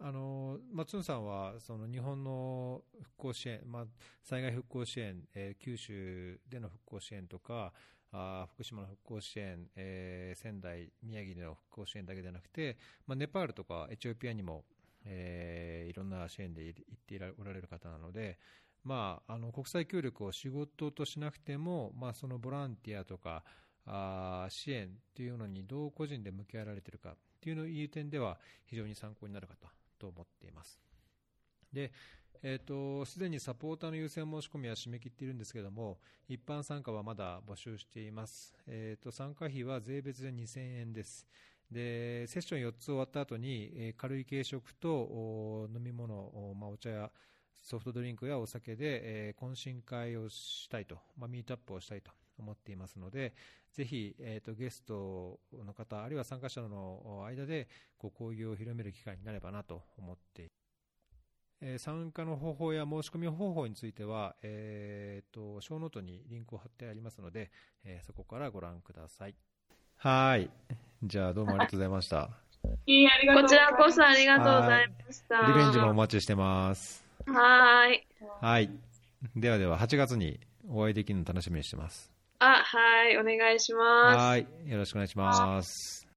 あの松野さんはその日本の復興支援、まあ、災害復興支援、えー、九州での復興支援とか、あ福島の復興支援、えー、仙台、宮城での復興支援だけでなくて、まあ、ネパールとかエチオピアにも、えー、いろんな支援で行っておられる方なので、まあ、あの国際協力を仕事としなくても、まあ、そのボランティアとかあ支援というのにどう個人で向き合われているかというのいう点では非常に参考になるかと。と思っています。で、えーと、すでにサポーターの優先申し込みは締め切っているんですけども、一般参加はまだ募集しています。えーと、参加費は税別で2000円です。でセッション4つ終わった後に、えー、軽い軽食と飲み物、まあ、お茶やソフトドリンクやお酒で、え、懇親会をしたいと、まあ、ミートアップをしたいと思っていますので、ぜひ、えーと、ゲストの方、あるいは参加者の間で、こう交流を広める機会になればなと思っています。えー、参加の方法や申し込み方法については、えーと、ショーノートにリンクを貼ってありますので、えー、そこからご覧ください。はい。じゃあ、どうもありがとうございました。いい、ありがとうこちらこそありがとうございました。リベンジもお待ちしてます。はい。はい。ではでは、8月にお会いできるの楽しみにしてます。あ、はい、お願いします。はい、よろしくお願いします。